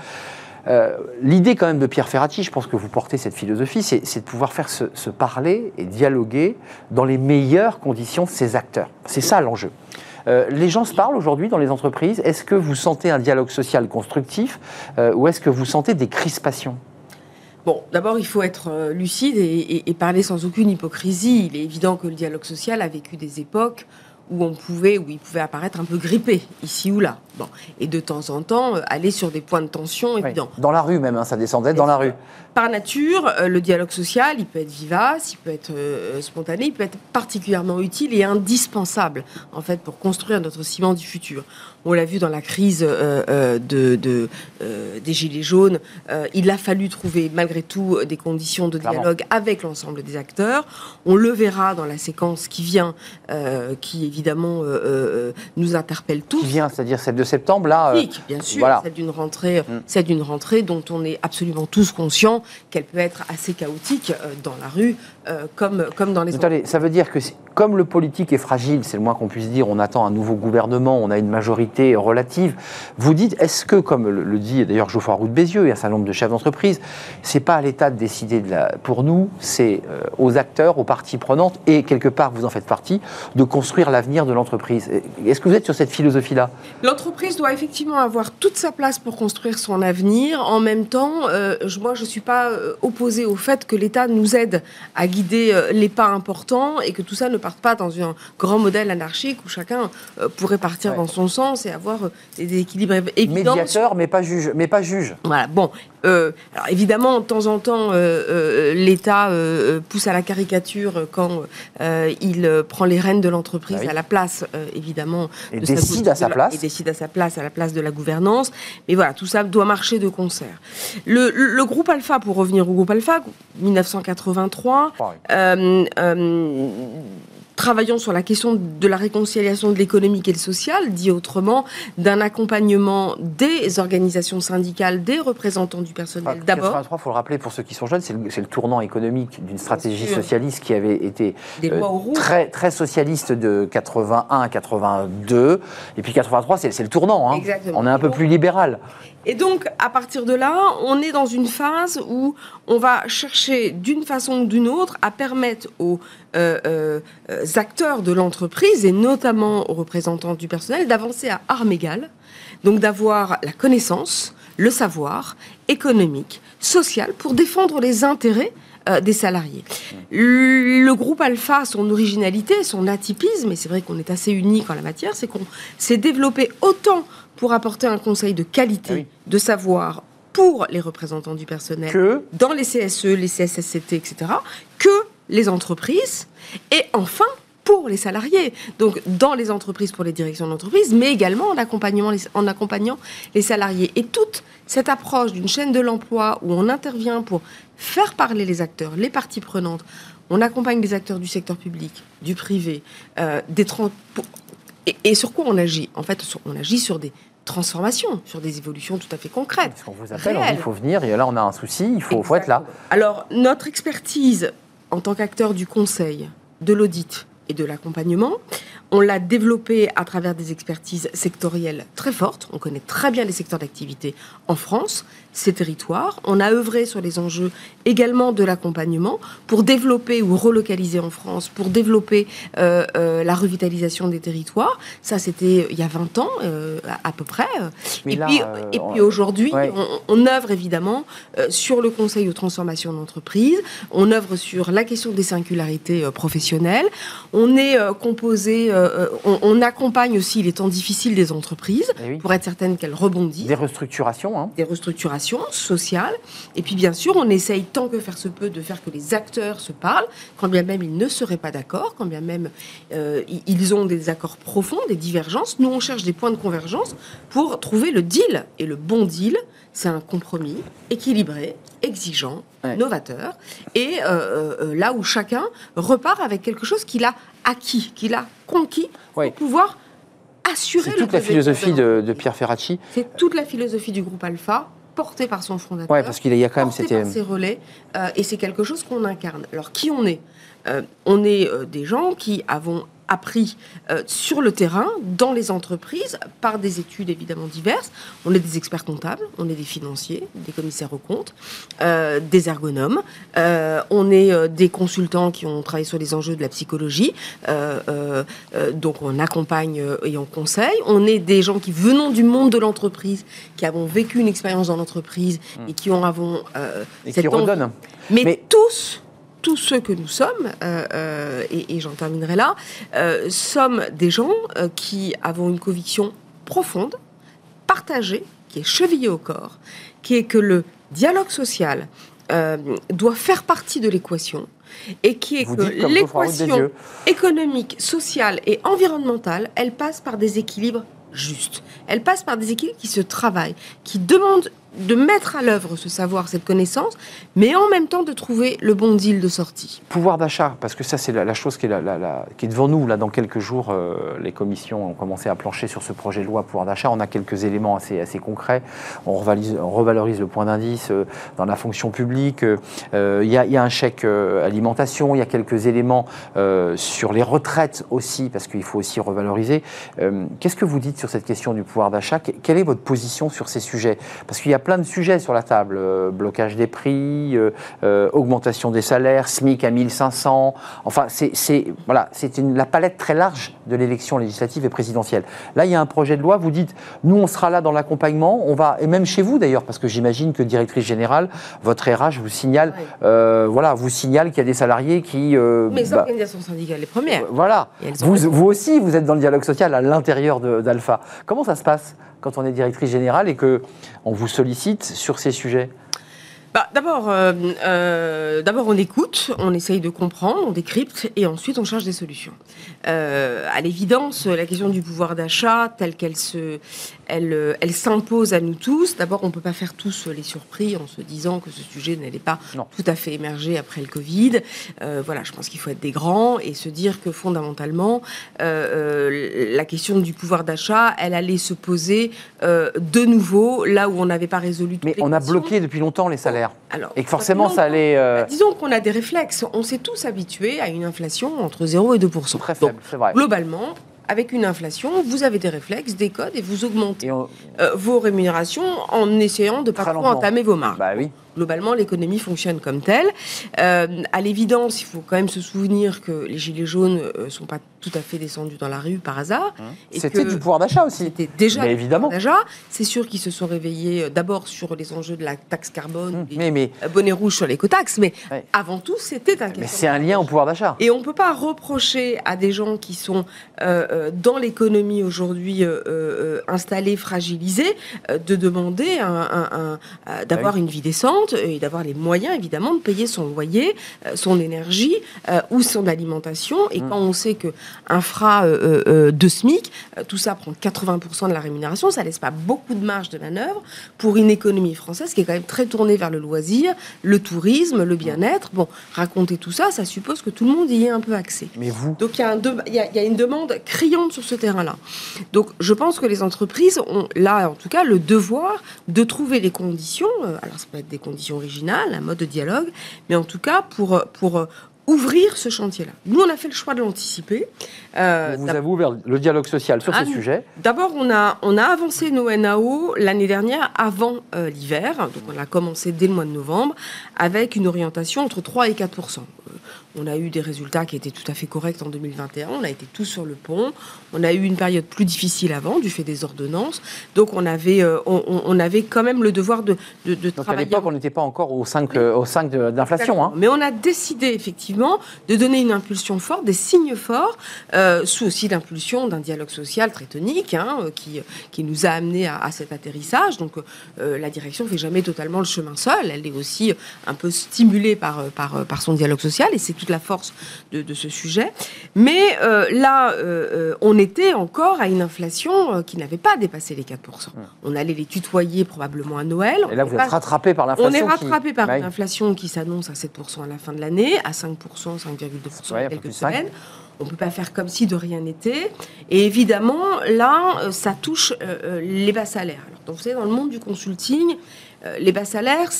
Euh, l'idée quand même de Pierre Ferrati, je pense que vous portez cette philosophie, c'est de pouvoir faire se, parler et dialoguer dans les meilleures conditions de ces acteurs. C'est ça l'enjeu. Euh, les gens se parlent aujourd'hui dans les entreprises. Est-ce que vous sentez un dialogue social constructif euh, ou est-ce que vous sentez des crispations? Bon, d'abord, il faut être lucide et, parler sans aucune hypocrisie. Il est évident que le dialogue social a vécu des époques où on pouvait, où il pouvait apparaître un peu grippé, ici ou là. Bon. Et de temps en temps, euh, aller sur des points de tension évidents. Dans la rue même, hein, ça descendait dans la rue. Par nature, euh, le dialogue social, il peut être vivace, il peut être euh, spontané, il peut être particulièrement utile et indispensable, en fait, pour construire notre ciment du futur. On l'a vu dans la crise de, des Gilets jaunes. il a fallu trouver, malgré tout, des conditions de dialogue avec l'ensemble des acteurs. On le verra dans la séquence qui vient, qui évidemment nous interpelle tous. Qui vient, c'est-à-dire celle de septembre, là. Euh, bien sûr, voilà. d'une rentrée, mm. c'est d'une rentrée dont on est absolument tous conscients qu'elle peut être assez chaotique euh, dans la rue, euh, comme, comme dans les. Attendez, ça veut dire que comme le politique est fragile, c'est le moins qu'on puisse dire, on attend un nouveau gouvernement, on a une majorité relative. Vous dites, est-ce que, comme le, dit d'ailleurs Geoffroy Roux de Bézieux et un certain nombre de chefs d'entreprise, c'est pas à l'État de décider de la, pour nous, c'est aux acteurs, aux parties prenantes et quelque part vous en faites partie, de construire l'avenir de l'entreprise? Est-ce que vous êtes sur cette philosophie-là? L'entreprise doit effectivement avoir toute sa place pour construire son avenir. En même temps, euh, moi, je ne suis pas euh, opposée au fait que l'État nous aide à guider euh, les pas importants et que tout ça ne parte pas dans un grand modèle anarchique où chacun pourrait partir dans son sens et avoir des équilibres évidents. Médiateur, mais pas juge. Mais pas juge. Voilà. Bon, euh, alors évidemment, de temps en temps, euh, euh, l'État pousse à la caricature quand il prend les rênes de l'entreprise bah à la place, évidemment, et décide à sa place, et décide à sa place, à la place de la gouvernance. Mais voilà, tout ça doit marcher de concert. Le, le groupe Alpha, pour revenir au groupe Alpha, 1983 travaillons sur la question de la réconciliation de l'économique et le social, dit autrement, d'un accompagnement des organisations syndicales, des représentants du personnel ah, d'abord. il faut le rappeler pour ceux qui sont jeunes, c'est le, tournant économique d'une stratégie socialiste qui avait été euh, très, très socialiste de 81 à 82, et puis 83, c'est le tournant. Hein. On est un peu plus libéral. Et donc, à partir de là, on est dans une phase où on va chercher d'une façon ou d'une autre à permettre aux euh, euh, acteurs de l'entreprise, et notamment aux représentants du personnel, d'avancer à armes égales, donc d'avoir la connaissance, le savoir économique, social, pour défendre les intérêts euh, des salariés. Le, groupe Alpha, son originalité, son atypisme, et c'est vrai qu'on est assez unique en la matière, c'est qu'on s'est développé autant pour apporter un conseil de qualité, ah de savoir pour les représentants du personnel, que... dans les CSE, les CSSCT, etc., que les entreprises, et enfin pour les salariés, donc dans les entreprises pour les directions d'entreprise, mais également en, accompagnement en accompagnant les salariés. Et toute cette approche d'une chaîne de l'emploi où on intervient pour faire parler les acteurs, les parties prenantes, on accompagne les acteurs du secteur public, du privé, euh, des et, et, sur quoi on agit? En fait, on agit sur des transformations, sur des évolutions tout à fait concrètes. Parce qu'on vous appelle, on dit il faut venir, et là on a un souci, il faut, faut être là. Alors, notre expertise en tant qu'acteur du conseil, de l'audit et de l'accompagnement, on l'a développé à travers des expertises sectorielles très fortes. On connaît très bien les secteurs d'activité en France, ces territoires. On a œuvré sur les enjeux également de l'accompagnement pour développer ou relocaliser en France, pour développer euh, euh, la revitalisation des territoires. Ça, c'était il y a 20 ans euh, à, peu près. et, puis, et puis aujourd'hui, on, on, œuvre évidemment sur le conseil aux transformations d'entreprise. On œuvre sur la question des singularités professionnelles. On est composé euh, on, accompagne aussi les temps difficiles des entreprises eh pour être certaine qu'elles rebondissent. Des restructurations. Hein. Des restructurations sociales. Et puis bien sûr, on essaye tant que faire se peut de faire que les acteurs se parlent, quand bien même ils ne seraient pas d'accord, quand bien même euh, ils ont des accords profonds, des divergences. Nous, on cherche des points de convergence pour trouver le deal. Et le bon deal, c'est un compromis équilibré, exigeant, novateur, et euh, là où chacun repart avec quelque chose qu'il a acquis, qu'il a conquis pour pouvoir assurer C'est toute la philosophie de, Pierre Ferracci. C'est toute la philosophie du groupe Alpha portée par son fondateur. Oui, parce qu'il y a quand même par ses relais, euh, et c'est quelque chose qu'on incarne. Alors, qui on est? Euh, On est euh, des gens qui avons appris euh, sur le terrain, dans les entreprises, par des études évidemment diverses. On est des experts comptables, on est des financiers, des commissaires aux comptes, euh, des ergonomes, euh, on est des consultants qui ont travaillé sur les enjeux de la psychologie, donc on accompagne et on conseille. On est des gens qui venons du monde de l'entreprise, qui avons vécu une expérience dans l'entreprise et qui ont avons et qui redonnent. Mais tous tous ceux que nous sommes, euh, euh, et, j'en terminerai là, euh, sommes des gens qui avons une conviction profonde, partagée, qui est chevillée au corps, qui est que le dialogue social doit faire partie de l'équation et qui est que l'équation économique, sociale et environnementale, elle passe par des équilibres justes. Elle passe par des équilibres qui se travaillent, qui demandent de mettre à l'œuvre ce savoir, cette connaissance, mais en même temps de trouver le bon deal de sortie. Pouvoir d'achat, parce que ça c'est la, chose qui est, devant nous. Là, dans quelques jours, euh, les commissions ont commencé à plancher sur ce projet de loi pouvoir d'achat. On a quelques éléments assez, assez concrets. On revalorise, le point d'indice euh, dans la fonction publique. Euh, il y, a un chèque alimentation. Il y a quelques éléments sur les retraites aussi, parce qu'il faut aussi revaloriser. Qu'est-ce que vous dites sur cette question du pouvoir d'achat? Quelle est votre position sur ces sujets? Parce qu'il y a plein de sujets sur la table. Euh, blocage des prix, euh, euh, augmentation des salaires, SMIC à 1500. Enfin, c'est voilà, la palette très large de l'élection législative et présidentielle. Là, il y a un projet de loi. Vous dites, nous, on sera là dans l'accompagnement. On va et même chez vous d'ailleurs, parce que j'imagine que directrice générale, votre RH vous signale, voilà, vous signale qu'il y a des salariés qui. Mais les bah, organisations syndicales, les premières. voilà. Vous, vous aussi, vous êtes dans le dialogue social à l'intérieur d'Alpha. Comment ça se passe quand on est directrice générale et que on vous sollicite sur ces sujets bah, d'abord, euh, euh, d'abord on écoute, on essaye de comprendre, on décrypte et ensuite on cherche des solutions. Euh, à l'évidence, la question du pouvoir d'achat, telle qu'elle se, elle, elle s'impose à nous tous. D'abord, on ne peut pas faire tous les surpris en se disant que ce sujet n'allait pas tout à fait émerger après le Covid. voilà, je pense qu'il faut être des grands et se dire que fondamentalement, la question du pouvoir d'achat, elle allait se poser de nouveau là où on n'avait pas résolu. Mais on a bloqué depuis longtemps les salaires et que forcément, ça allait. Euh, bah, disons qu'on a des réflexes. On s'est tous habitués à une inflation entre 0 et 2% Très faible, c'est vrai. Globalement, avec une inflation, vous avez des réflexes, des codes et vous augmentez euh, vos rémunérations en essayant de ne pas trop entamer vos marges. Bah oui globalement, l'économie fonctionne comme telle. Euh, à l'évidence, il faut quand même se souvenir que les gilets jaunes ne euh, sont pas tout à fait descendus dans la rue par hasard. Hein. C'était du pouvoir d'achat aussi. C'était déjà mais évidemment. C'est sûr qu'ils se sont réveillés euh, d'abord sur les enjeux de la taxe carbone, mmh. mais, bonnet rouge sur l'écotaxe, mais avant tout, c'était un Mais c'est un lien au pouvoir d'achat. Et on ne peut pas reprocher à des gens qui sont dans l'économie aujourd'hui installés, fragilisés, de demander un, d'avoir une vie décente suffisante et d'avoir les moyens, évidemment, de payer son loyer, son énergie ou son alimentation. Et mmh. quand on sait qu'un FRA de SMIC, tout ça prend 80% de la rémunération, ça laisse pas beaucoup de marge de manœuvre pour une économie française qui est quand même très tournée vers le loisir, le tourisme, le bien-être. Bon, raconter tout ça, ça suppose que tout le monde y ait un peu accès. Mais vous Donc il y, a il y, a une demande criante sur ce terrain-là. Donc je pense que les entreprises ont là, en tout cas, le devoir de trouver les conditions. Euh, alors ça peut être des conditions originales, un mode de dialogue, mais en tout cas pour pour ouvrir ce chantier-là. Nous, on a fait le choix de l'anticiper. Euh, vous avez ouvert le dialogue social sur ah, ce sujet D'abord, on a, on a avancé nos NAO l'année dernière avant euh, l'hiver. Donc, on a commencé dès le mois de novembre avec une orientation entre 3 et 4 on a eu des résultats qui étaient tout à fait corrects en 2021. On a été tous sur le pont. On a eu une période plus difficile avant, du fait des ordonnances. Donc, on avait, euh, on, avait quand même le devoir de, de, de Donc À l'époque, on n'était pas encore au 5, euh, au 5 d'inflation. Hein. Mais on a décidé, effectivement, de donner une impulsion forte, des signes forts, euh, sous aussi l'impulsion d'un dialogue social très tonique, hein, qui, qui nous a amené à, cet atterrissage. Donc, la direction ne fait jamais totalement le chemin seul. Elle est aussi un peu stimulée par, par, par son dialogue social. Et c'est la force de, ce sujet. Mais euh, là, euh, euh, on était encore à une inflation qui n'avait pas dépassé les 4%. On allait les tutoyer probablement à Noël. Et là, vous êtes rattrapé par l'inflation. On est rattrapé par une inflation qui s'annonce à 7% à la fin de l'année, à 5%, 5,2% ouais, quelques semaines. On ne peut pas faire comme si de rien n'était. Et évidemment, là, ça touche les bas salaires. Alors, vous savez, dans le monde du consulting, les bas salaires,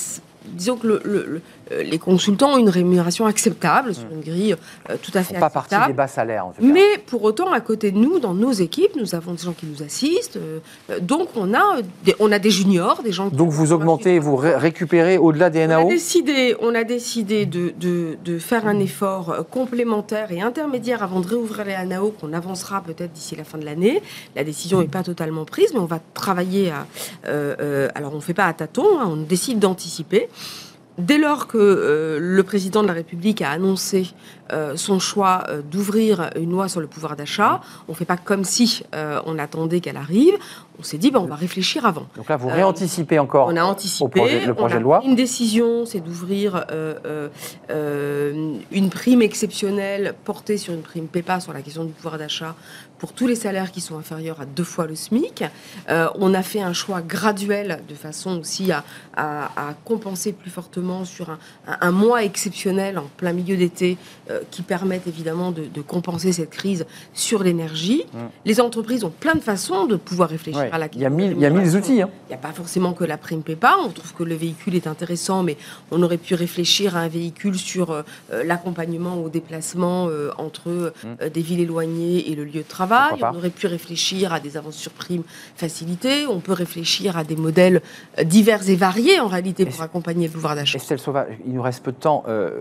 disons que le, les consultants ont une rémunération acceptable sur une grille euh, tout à fait pas partie des bas salaires. En tout cas. Mais pour autant, à côté de nous, dans nos équipes, nous avons des gens qui nous assistent. Euh, donc on a des, on a des juniors, des gens. Donc vous augmentez, vous récupérez au-delà des NAO. On a décidé, on a décidé de, de, de, faire un effort complémentaire et intermédiaire avant de réouvrir les NAO qu'on avancera peut-être d'ici la fin de l'année. La décision n'est pas totalement prise, mais on va travailler à. alors on ne fait pas à tâtons, hein, on décide d'anticiper. Dès lors que euh, le président de la République a annoncé euh, son choix euh, d'ouvrir une loi sur le pouvoir d'achat, on ne fait pas comme si on attendait qu'elle arrive. On s'est dit, ben, on va réfléchir avant. Donc là, vous réanticipez encore on a anticipé, le projet de loi Une décision, c'est d'ouvrir une prime exceptionnelle portée sur une prime PEPA sur la question du pouvoir d'achat pour tous les salaires qui sont inférieurs à deux fois le SMIC. Euh, on a fait un choix graduel de façon aussi à, compenser plus fortement sur un, mois exceptionnel en plein milieu d'été euh, qui permettent évidemment de, compenser cette crise sur l'énergie. Mmh. Les entreprises ont plein de façons de pouvoir réfléchir à la question. Il y a mille, il y a mille outils. Hein. Il n'y a pas forcément que la prime PEPA. On trouve que le véhicule est intéressant, mais on aurait pu réfléchir à un véhicule sur euh, l'accompagnement au déplacement entre mmh. des villes éloignées et le lieu de travail on aurait pu réfléchir à des avances sur primes facilitées. On peut réfléchir à des modèles euh, divers et variés, en réalité, pour accompagner le pouvoir d'achat. Estelle Sauvage, il nous reste peu de temps. Euh,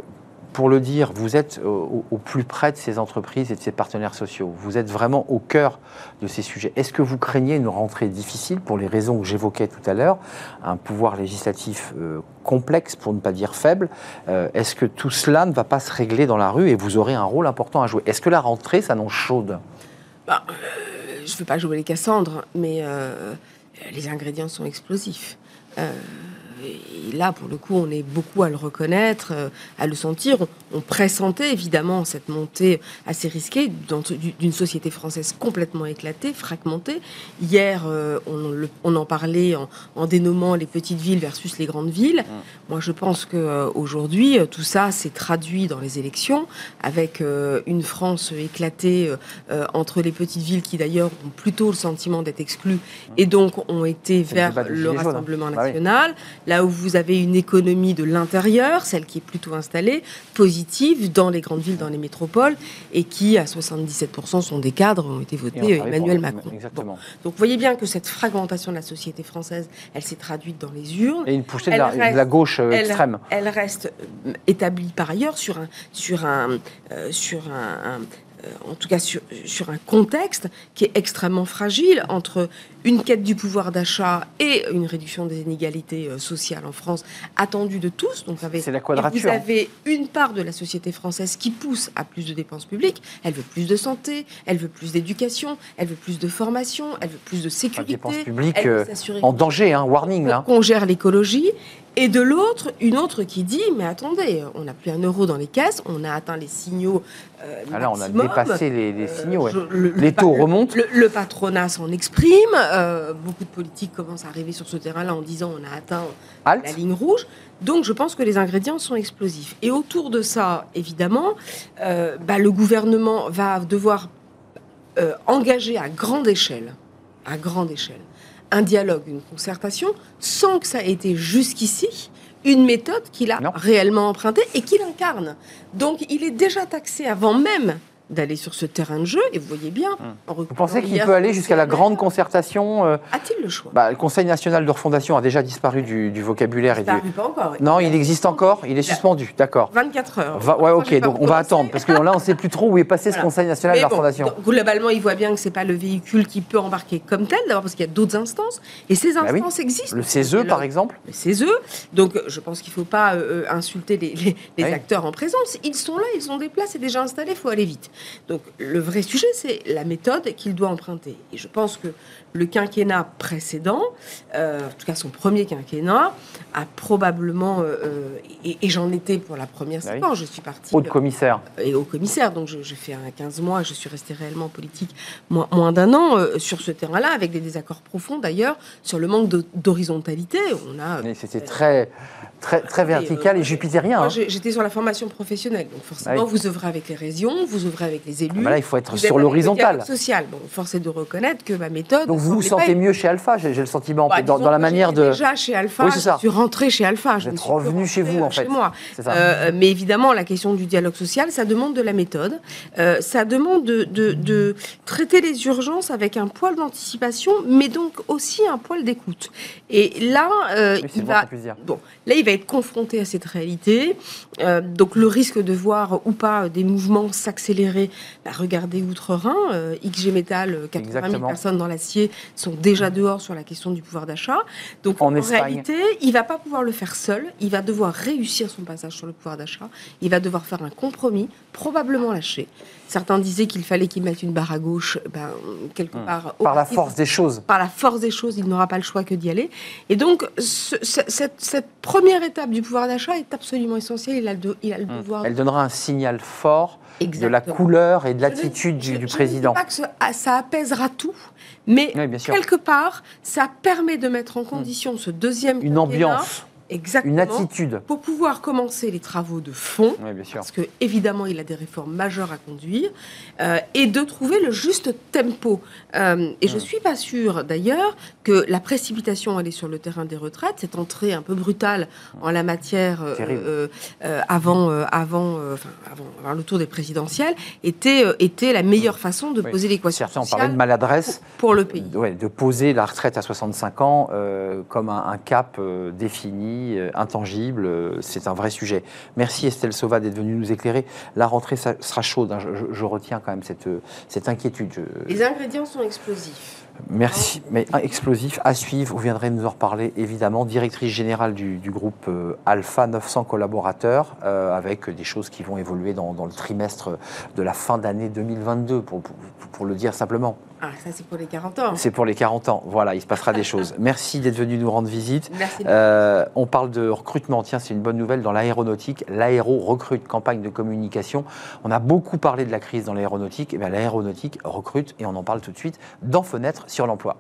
pour le dire, vous êtes au, plus près de ces entreprises et de ces partenaires sociaux. Vous êtes vraiment au cœur de ces sujets. Est-ce que vous craignez une rentrée difficile pour les raisons que j'évoquais tout à l'heure, un pouvoir législatif euh, complexe, pour ne pas dire faible Est-ce que tout cela ne va pas se régler dans la rue et vous aurez un rôle important à jouer? Est-ce que la rentrée s'annonce chaude? Bah, euh, je ne veux pas jouer les Cassandres, mais euh, les ingrédients sont explosifs. Euh, et là, pour le coup, on est beaucoup à le reconnaître, euh, à le sentir. On, pressentait évidemment cette montée assez risquée d'une société française complètement éclatée, fragmentée. Hier, euh, on, en parlait en, dénommant les petites villes versus les grandes villes. Mmh. Moi, je pense qu'aujourd'hui, euh, tout ça s'est traduit dans les élections, avec une France éclatée entre les petites villes qui d'ailleurs ont plutôt le sentiment d'être exclues mmh. et donc ont été vers le Rassemblement bah national là où vous avez une économie de l'intérieur, celle qui est plutôt installée, positive dans les grandes villes, dans les métropoles, et qui, à 77%, sont des cadres, ont été votés Emmanuel Macron. Donc vous voyez bien que cette fragmentation de la société française, elle s'est traduite dans les urnes. Et une poussée de, la, gauche euh, extrême. Elle reste euh, établie par ailleurs sur un, sur un, euh, sur un en tout cas sur, sur, un contexte qui est extrêmement fragile entre une quête du pouvoir d'achat et une réduction des inégalités euh, sociales en France attendue de tous. Donc, la quadrature. Vous avez une part de la société française qui pousse à plus de dépenses publiques. Elle veut plus de santé, elle veut plus d'éducation, elle veut plus de formation, elle veut plus de sécurité. Dépenses publiques euh, en danger, hein, warning là. Qu'on gère l'écologie. Et de l'autre, une autre qui dit, mais attendez, on n'a plus un euro dans les caisses, on a atteint les signaux. Euh, Ah là, on a dépassé les, les Euh, signaux. ouais. je- le- Les le taux remontent. Le, le patronat s'en exprime. Euh, beaucoup de politiques commencent à arriver sur ce terrain-là en disant on a atteint la ligne rouge. Donc je pense que les ingrédients sont explosifs. Et autour de ça, évidemment, euh, bah, le gouvernement va devoir euh, engager à grande échelle, à grande échelle, un dialogue, une concertation, sans que ça ait été jusqu'ici une méthode qu'il a Non. réellement empruntée et qu'il incarne. Donc il est déjà taxé avant même d'aller sur ce terrain de jeu, et vous voyez bien... en Vous pensez qu'il peut aller jusqu'à la grande concertation euh, A-t-il le choix? bah, Le Conseil national de refondation a déjà disparu du, du vocabulaire. Et du... Pas encore. Non, il existe encore, il est suspendu, d'accord. 24 heures. Va- ouais, ok, donc on va attendre, parce que là, on ne sait plus trop où est passé ce. Conseil national de Mais la bon, refondation. donc, globalement, il voit bien que c'est pas le véhicule qui peut embarquer comme tel, d'abord parce qu'il y a d'autres instances, et ces Bah oui. instances existent. Le CESE, par exemple Le CESE. Donc, euh, je pense qu'il ne faut pas euh, insulter les, les- les Oui. acteurs en présence. Ils sont là, ils ont des places, c'est déjà installé, il faut aller vite. Donc, le vrai sujet, c'est la méthode qu'il doit emprunter. Et je pense que le quinquennat précédent, euh, en tout cas son premier quinquennat, a probablement, euh, euh, et, et j'en étais pour la première Ah oui. séquence, je suis partie Haut de commissaire. et au commissaire. Donc, je- j'ai fait un 15 mois, je suis restée réellement en politique moins, moins d'un an euh, sur ce terrain-là, avec des désaccords profonds d'ailleurs sur le manque d'horizontalité. On a. Mais C'était très, très, très vertical euh, et jupitérien. Hein. j'étais sur la formation professionnelle, donc forcément, Ah oui. vous œuvrez avec les régions, vous œuvrez avec les élus. Ah bah là, il faut être sur dialogue social. Bon, force est de reconnaître que ma méthode. Donc vous vous sentez mieux chez Alpha, j'ai le sentiment, Bah, dans, la manière de... Déjà chez Alpha, Oui, je suis rentrée chez Alpha. je suis revenu chez vous, en euh, fait. Chez moi. Euh, mais évidemment, la question du dialogue social, ça demande de la méthode. Euh, ça demande de, de- de traiter les urgences avec un poil d'anticipation, mais donc aussi un poil d'écoute. Et là, euh, Oui, il moins va. Bon, là, il va être confronté à cette réalité. Euh, donc, le risque de voir ou pas des mouvements s'accélérer, bah, regardez Outre-Rhin, euh, XG Metal, euh, 80 000 Exactement. personnes dans l'acier sont déjà dehors sur la question du pouvoir d'achat. Donc, En en, réalité, il va pas pouvoir le faire seul. Il va devoir réussir son passage sur le pouvoir d'achat. Il va devoir faire un compromis, probablement lâcher. Certains disaient qu'il fallait qu'il mette une barre à gauche, ben, quelque part. Hmm. Par la parti force des choses. par la force des choses, il n'aura pas le choix que d'y aller. Et donc, ce- ce- cette, cette première étape du pouvoir d'achat est absolument essentielle. Il a le, de- il a le devoir. Hmm. Elle donnera un signal fort de la couleur et de l'attitude du, du je président. ne dis pas que ça, ah, ça apaisera tout, mais Oui, quelque part, ça permet de mettre en condition ce deuxième Une ambiance, exactement, une attitude. pour pouvoir commencer les travaux de fond. Oui, bien sûr. Parce que évidemment, il a des réformes majeures à conduire euh, et de trouver le juste tempo. Euh, et je Mm. suis pas sûre d'ailleurs que la précipitation elle est sur le terrain des retraites, cette entrée un peu brutale en la matière euh, avant, avant, enfin, avant, avant le tour des présidentielles était était la meilleure façon de Oui. poser l'équation Certains ont parlé de sociale maladresse. pour, pour le pays. Ouais, de poser la retraite à 65 ans comme un, un cap défini, euh, intangible, euh, c'est un vrai sujet. Merci Estelle Sauva d'être venue nous éclairer. La rentrée ça sera chaude, hein. je, je- je retiens quand même cette, euh, cette inquiétude. Je- Les ingrédients sont explosifs. Merci, mais un explosif à suivre. Vous viendrez nous en reparler évidemment. Directrice générale du, du groupe Alpha, 900 collaborateurs, euh, avec des choses qui vont évoluer dans, dans le trimestre de la fin d'année 2022, pour, pour- pour le dire simplement. Ah, ça c'est pour les 40 ans. C'est pour les 40 ans. Voilà, il se passera des choses. Merci d'être venu nous rendre visite. Merci. Euh, on parle de recrutement. Tiens, c'est une bonne nouvelle dans l'aéronautique. L'aéro recrute, campagne de communication. On a beaucoup parlé de la crise dans l'aéronautique. Et bien, l'aéronautique recrute et on en parle tout de suite dans Fenêtre sur l'emploi.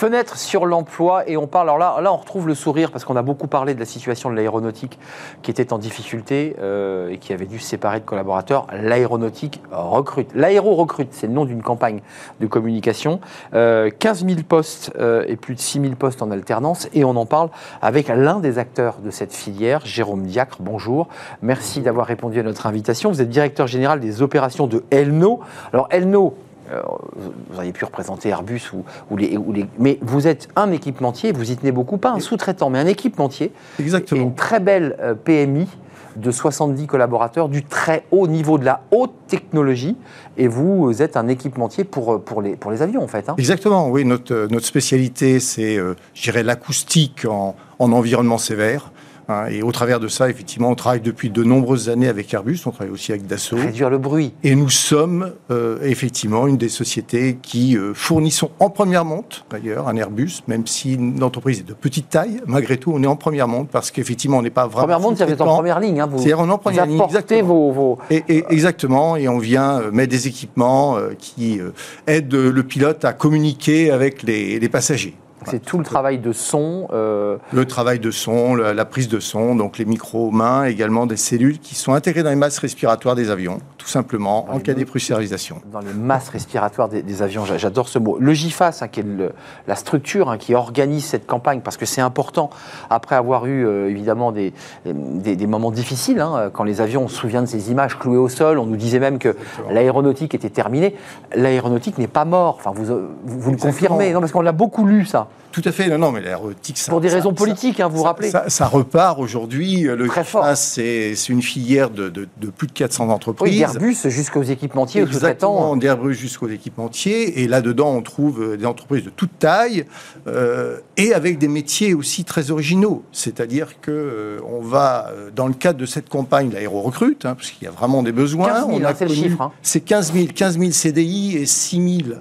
Fenêtre sur l'emploi et on parle, alors là, là on retrouve le sourire parce qu'on a beaucoup parlé de la situation de l'aéronautique qui était en difficulté euh, et qui avait dû se séparer de collaborateurs. L'aéronautique recrute. L'aéro recrute, c'est le nom d'une campagne de communication. Euh, 15 000 postes euh, et plus de 6 000 postes en alternance et on en parle avec l'un des acteurs de cette filière, Jérôme Diacre. Bonjour. Merci d'avoir répondu à notre invitation. Vous êtes directeur général des opérations de Elno. Alors Elno, euh, vous auriez pu représenter Airbus ou, ou les, ou les- Mais vous êtes un équipementier, vous y tenez beaucoup, pas un sous-traitant, mais un équipementier. Et Exactement. une très belle euh, PMI de 70 collaborateurs, du très haut niveau, de la haute technologie. Et vous êtes un équipementier pour, euh, pour, les, pour les avions, en fait. hein. Exactement, oui. Notre, euh, notre spécialité, c'est, euh, je dirais, l'acoustique en, en environnement sévère. Hein, et au travers de ça, effectivement, on travaille depuis de nombreuses années avec Airbus, on travaille aussi avec Dassault. Réduire le bruit. Et nous sommes euh, effectivement une des sociétés qui euh, fournissons en première monte, d'ailleurs, un Airbus, même si l'entreprise est de petite taille, malgré tout, on est en première monte parce qu'effectivement, on n'est pas vraiment. Première monte, vous êtes en première ligne. Hein, vous, C'est-à-dire, on est en première ligne. apportez vos, vos- Et, et- exactement, et on vient euh, mettre des équipements qui aident le pilote à communiquer avec les, les passagers. C'est tout le travail de son. euh, Le travail de son, la, la prise de son, donc les micros mains, également des cellules qui sont intégrées dans les masses respiratoires des avions, tout simplement, en cas dépressurisation. dans les masses respiratoires des, des avions. J'a- J'adore ce mot. Le GIFAS, hein, qui est le- la structure hein, qui organise cette campagne, parce que c'est important, après avoir eu euh, évidemment des, des, des moments difficiles, hein, quand les avions, on se souvient de ces images clouées au sol, on nous disait même que l'aéronautique était terminée. L'aéronautique n'est pas mort. Enfin, vous, euh, vous, vous le confirmez, non Parce qu'on l'a beaucoup lu, ça. Tout à fait, non, non, mais l'aéronautique, ça. Pour des ça- raisons politiques, hein, vous vous rappelez ça, ça repart aujourd'hui. Le Très fort. C'est une filière de, de- de plus de 400 Oui, entreprises. d'Airbus jusqu'aux équipementiers, Exactement, sous-traitants. d'Airbus jusqu'aux équipementiers. Et là-dedans, on trouve euh, des entreprises de toute taille euh, et avec des métiers aussi très originaux. C'est-à-dire que euh, on va, euh, dans le cadre de cette campagne, l'aéro-recrute, hein, parce qu'il y a vraiment des besoins. 15 000, on hein, c'est le chiffre. C'est 15 000, 15 000 CDI et 6 000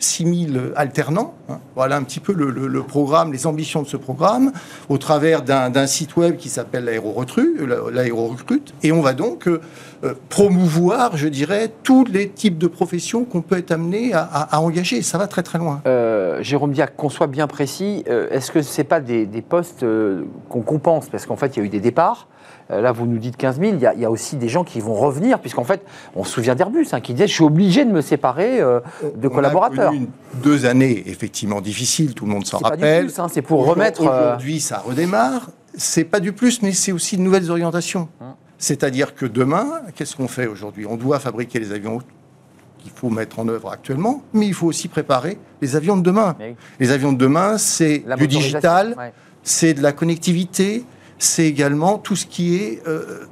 6 000 alternants. hein. Voilà un petit peu le, programme, les ambitions de ce programme, au travers d'un site web qui s'appelle l'aéro-recrute. Et on va donc euh, euh, promouvoir, je dirais, tous les types de professions qu'on peut être amené à, engager. Ça va très très loin. Euh, Jérôme Diac, qu'on soit bien précis, est-ce que ce n'est pas des, postes qu'on compense? Parce qu'en fait, il y a eu des départs. Euh, là, vous nous dites 15 000. Il y, a, il y a aussi des gens qui vont revenir, puisqu'en fait, on se souvient d'Airbus, hein, qui disait Je suis obligé de me séparer euh, de On a collaborateurs. connu une- deux années effectivement difficiles, tout le monde s'en C'est pas du rappelle. plus, hein, c'est pour remettre. euh, Aujourd'hui, ça redémarre. C'est pas du plus, mais c'est aussi de nouvelles orientations. Hum. C'est-à-dire que demain, qu'est-ce qu'on fait aujourd'hui? On doit fabriquer les avions qu'il faut mettre en œuvre actuellement, mais il faut aussi préparer les avions de demain. Oui. Les avions de demain, c'est du digital, ouais. c'est de la connectivité, c'est également tout ce qui est euh,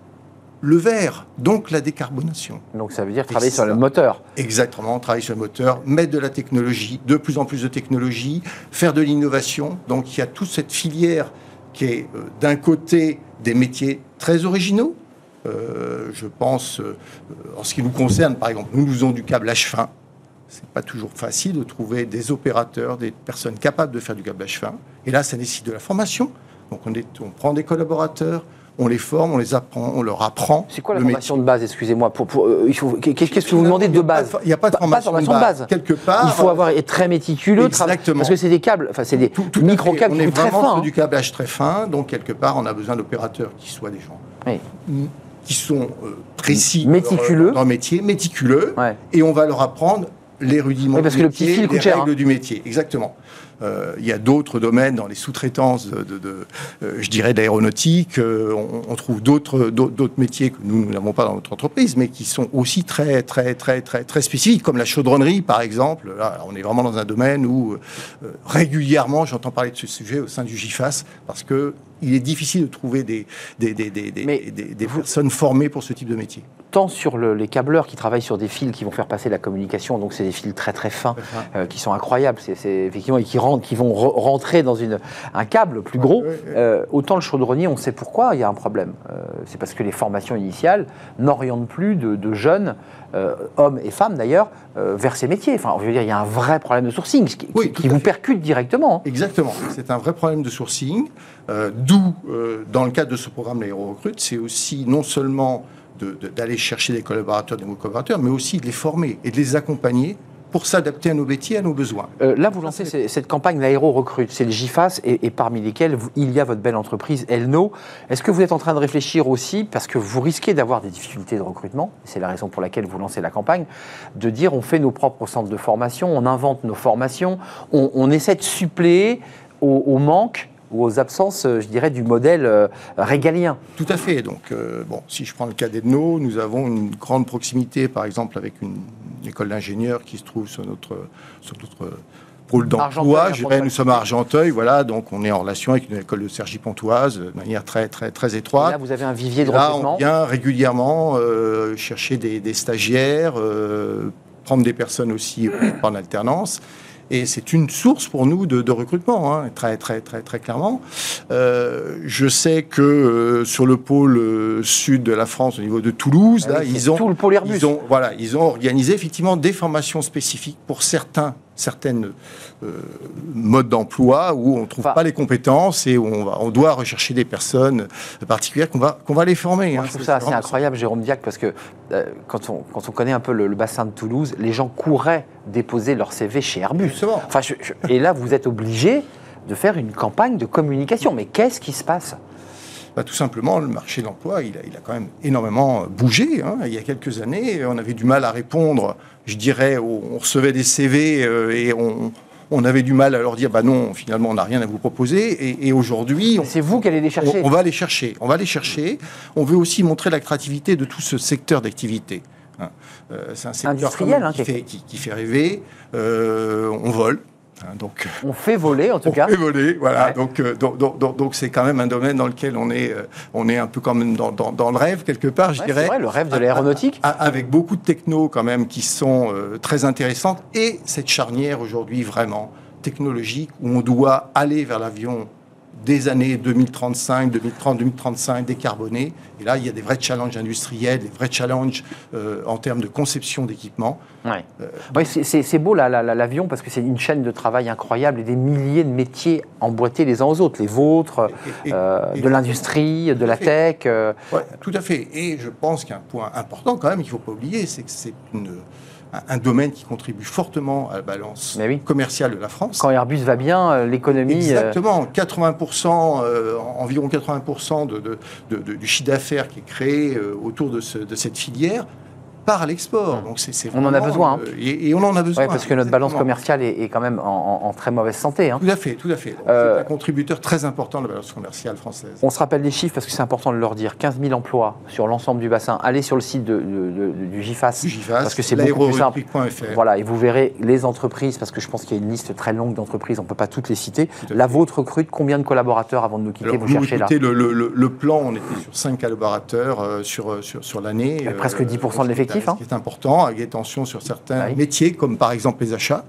le vert, donc la décarbonation. Donc ça veut dire travailler sur le moteur. Exactement, on travaille sur le moteur, mettre de la technologie, de plus en plus de technologie, faire de l'innovation. Donc il y a toute cette filière qui est euh, d'un côté des métiers très originaux. Euh, je pense, en ce qui nous concerne, par exemple, nous nous faisons du câblage fin. C'est pas toujours facile de trouver des opérateurs, des personnes capables de faire du câblage fin. Et là, ça nécessite de la formation. Donc on, est- on prend des collaborateurs, on les forme, on les apprend, on leur apprend. C'est quoi la formation de base Excusez-moi. Pour, pour, euh, Qu'est-ce que vous demandez de base Il n'y a pas de Pas- formation, de base. Quelque part, Il faut avoir être très méticuleux, Exactement. parce que c'est des câbles, enfin c'est des Tout- tout à fait. micro-câbles On est très vraiment fins. sur hein. du câblage très fin, donc quelque part, on a besoin d'opérateurs qui soient des gens Oui. qui sont euh, précis, Méticuleux. dans leur- métier, méticuleux, Ouais. et on va leur apprendre les rudiments Oui, parce du que le petit métier, fil coûte les cher, règles hein. du métier. Exactement. Euh, Il y a d'autres domaines dans les sous-traitances, de, de- de, euh, je dirais, d'aéronautique. euh, on, on trouve d'autres métiers que nous nous n'avons pas dans notre entreprise, mais qui sont aussi très très très très très spécifiques, comme la chaudronnerie, par exemple. Là, on est vraiment dans un domaine où euh, régulièrement, j'entends parler de ce sujet au sein du GIFAS, parce que il est difficile de trouver des, des, des, des, des- vous- personnes formées pour ce type de métier. tant sur le- les câbleurs qui travaillent sur des fils qui vont faire passer la communication, donc c'est des fils très très fins, euh, qui sont incroyables, c'est effectivement et qui qui vont re- rentrer dans une, un câble plus gros. Euh, autant le chaudronnier, on sait pourquoi il y a un problème. Euh, c'est parce que les formations initiales n'orientent plus de, de jeunes euh, hommes et femmes d'ailleurs vers ces métiers. Enfin, je veux dire, il y a un vrai problème de sourcing qui, Oui, qui- vous fait. percute directement. Exactement. C'est un vrai problème de sourcing. D'où, dans le cadre de ce programme l'aéro recrute, c'est aussi non seulement de- de- d'aller chercher des collaborateurs, des nouveaux collaborateurs, mais aussi de les former et de les accompagner pour s'adapter à nos métiers, à nos besoins. Euh, là, vous lancez cette campagne l'aéro recrute, c'est le GIFAS, et, et parmi lesquels vous- il y a votre belle entreprise Elno. Est-ce que vous êtes en train de réfléchir aussi, parce que vous risquez d'avoir des difficultés de recrutement, c'est la raison pour laquelle vous lancez la campagne, de dire on fait nos propres centres de formation, on invente nos formations, on, on essaie de suppléer au, au manque ou aux absences, euh, je dirais, du modèle euh, régalien. Tout à fait. Donc, euh, bon, si je prends le cas d'Edno, nous avons une grande proximité, par exemple, avec une, une école d'ingénieurs qui se trouve sur notre, sur notre pôle Argenteuil, d'emploi. nous sommes à Argenteuil, voilà, donc on est en relation avec une école de Cergy-Pontoise de manière très, très, très Et étroite. là, vous avez un vivier de Et là, recrutement. on vient régulièrement euh, chercher des, des stagiaires, euh, prendre des personnes aussi en alternance. Et c'est une source pour nous de, de recrutement, hein, très, très, très, très clairement. Euh, je sais que euh, sur le pôle euh, sud de la France, au niveau de Toulouse, Ah là, ils ont, tout le pôle Airbus. ils ont, voilà, ils ont organisé effectivement des formations spécifiques pour certains certaines euh, modes d'emploi où on ne trouve Enfin- pas les compétences et où on, va, on doit rechercher des personnes particulières qu'on va, qu'on va les former. Moi, hein. je trouve C'est ça assez incroyable, Jérôme Diac, parce que euh, quand, on, quand on connaît un peu le, le bassin de Toulouse, les gens couraient déposer leur CV chez Airbus. Justement. Enfin, je- je- et là, vous êtes obligé de faire une campagne de communication. Mais qu'est-ce qui se passe? Bah, tout simplement, le marché de l'emploi, il a, il a quand même énormément bougé. hein. Il y a quelques années, on avait du mal à répondre, je dirais, on recevait des CV euh, et on, on avait du mal à leur dire, bah non, finalement, on n'a rien à vous proposer. Et, et aujourd'hui, C'est vous qui allez les chercher. on, on va les chercher. On va les chercher. On veut aussi montrer l'attractivité de tout ce secteur d'activité. hein. Euh, c'est un secteur hein, qui, qui est- fait, qui- qui fait rêver. Euh, on vole. Hein, donc, On fait voler, en tout on cas. fait voler, voilà. Ouais. Donc, euh, donc, donc, donc- donc c'est quand même un domaine dans lequel on est, euh, on est un peu quand même dans, dans- dans le rêve quelque part, je Ouais, c'est dirais. vrai, le rêve de l'aéronautique. A- Avec beaucoup de technos quand même qui sont euh, très intéressantes et cette charnière aujourd'hui vraiment technologique où on doit aller vers l'avion des années 2035, 2030, 2035, décarboné. Et là, il y a des vrais challenges industriels, des vrais challenges euh, en termes de conception d'équipement. Ouais. Euh, Ouais, c'est- beau la- la- la- l'avion parce que c'est une chaîne de travail incroyable et des milliers de métiers emboîtés les uns aux autres, les vôtres, Et- et- euh, et- de l'industrie, de la tech. euh, Ouais, tout à fait. Et je pense qu'un point important quand même, qu'il ne faut pas oublier, c'est que c'est une- un, domaine qui contribue fortement à la balance oui. commerciale de la France. Quand Airbus va bien, euh, l'économie. euh, Exactement, 80%, euh, environ 80% de, de- de- de- du chiffre d'affaires qui est créé autour de, ce- de cette filière part à l'export. Donc c'est, c'est On en a besoin, hein. euh, et, et on en a besoin. ouais, parce que notre balance commerciale est, est quand même en, en- en très mauvaise santé. hein. Tout à fait, tout à fait. Donc, Euh, C'est un contributeur très important de la balance commerciale française. On se rappelle les chiffres parce que c'est important de leur dire. 15 000 emplois sur l'ensemble du bassin. Allez sur le site de- de- de- du GIFAS. Du GIFAS, parce que c'est beaucoup plus simple. Voilà, et vous verrez les entreprises, parce que je pense qu'il y a une liste très longue d'entreprises, on ne peut pas toutes les citer. La fait. vôtre recrute combien de collaborateurs avant de nous quitter Alors, Vous cherchez là écoutez, le, le- le- le plan, on était sur 5 collaborateurs euh, sur, sur, sur l'année. Euh, presque 10% de ce qui est- l'effectif, hein. Ce qui est important, avec des tensions sur certains Ah oui. métiers, comme par exemple les achats,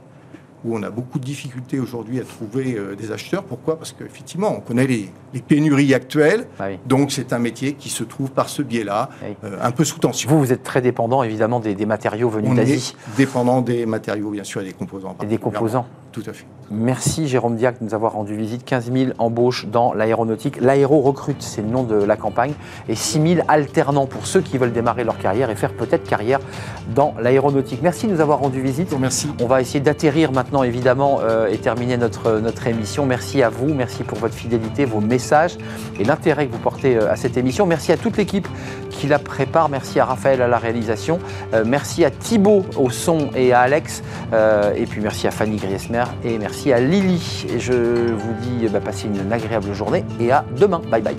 où on a beaucoup de difficultés aujourd'hui à trouver euh, des acheteurs. Pourquoi? Parce qu'effectivement, on connaît les, les pénuries actuelles. Ah oui. Donc, c'est un métier qui se trouve par ce biais-là, Oui. euh, un peu sous tension. Vous, vous êtes très dépendant évidemment des, des matériaux venus on d'Asie dépendant des matériaux, bien sûr, et des composants. et des composants. Tout à fait. Merci Jérôme Diac de nous avoir rendu visite. 15 000 embauches dans l'aéronautique. L'aéro recrute, c'est le nom de la campagne. Et 6 000 alternants pour ceux qui veulent démarrer leur carrière et faire peut-être carrière dans l'aéronautique. Merci de nous avoir rendu visite. Remercie. On va essayer d'atterrir maintenant, évidemment, euh, et terminer notre, notre émission. Merci à vous, merci pour votre fidélité, vos messages et l'intérêt que vous portez euh, à cette émission. Merci à toute l'équipe qui la prépare. Merci à Raphaël à la réalisation. Euh, merci à Thibaut au son et à Alex. Euh, et puis merci à Fanny Griesmer et merci à Lily. Et je vous dis, ben, passez une agréable journée et à demain. Bye bye.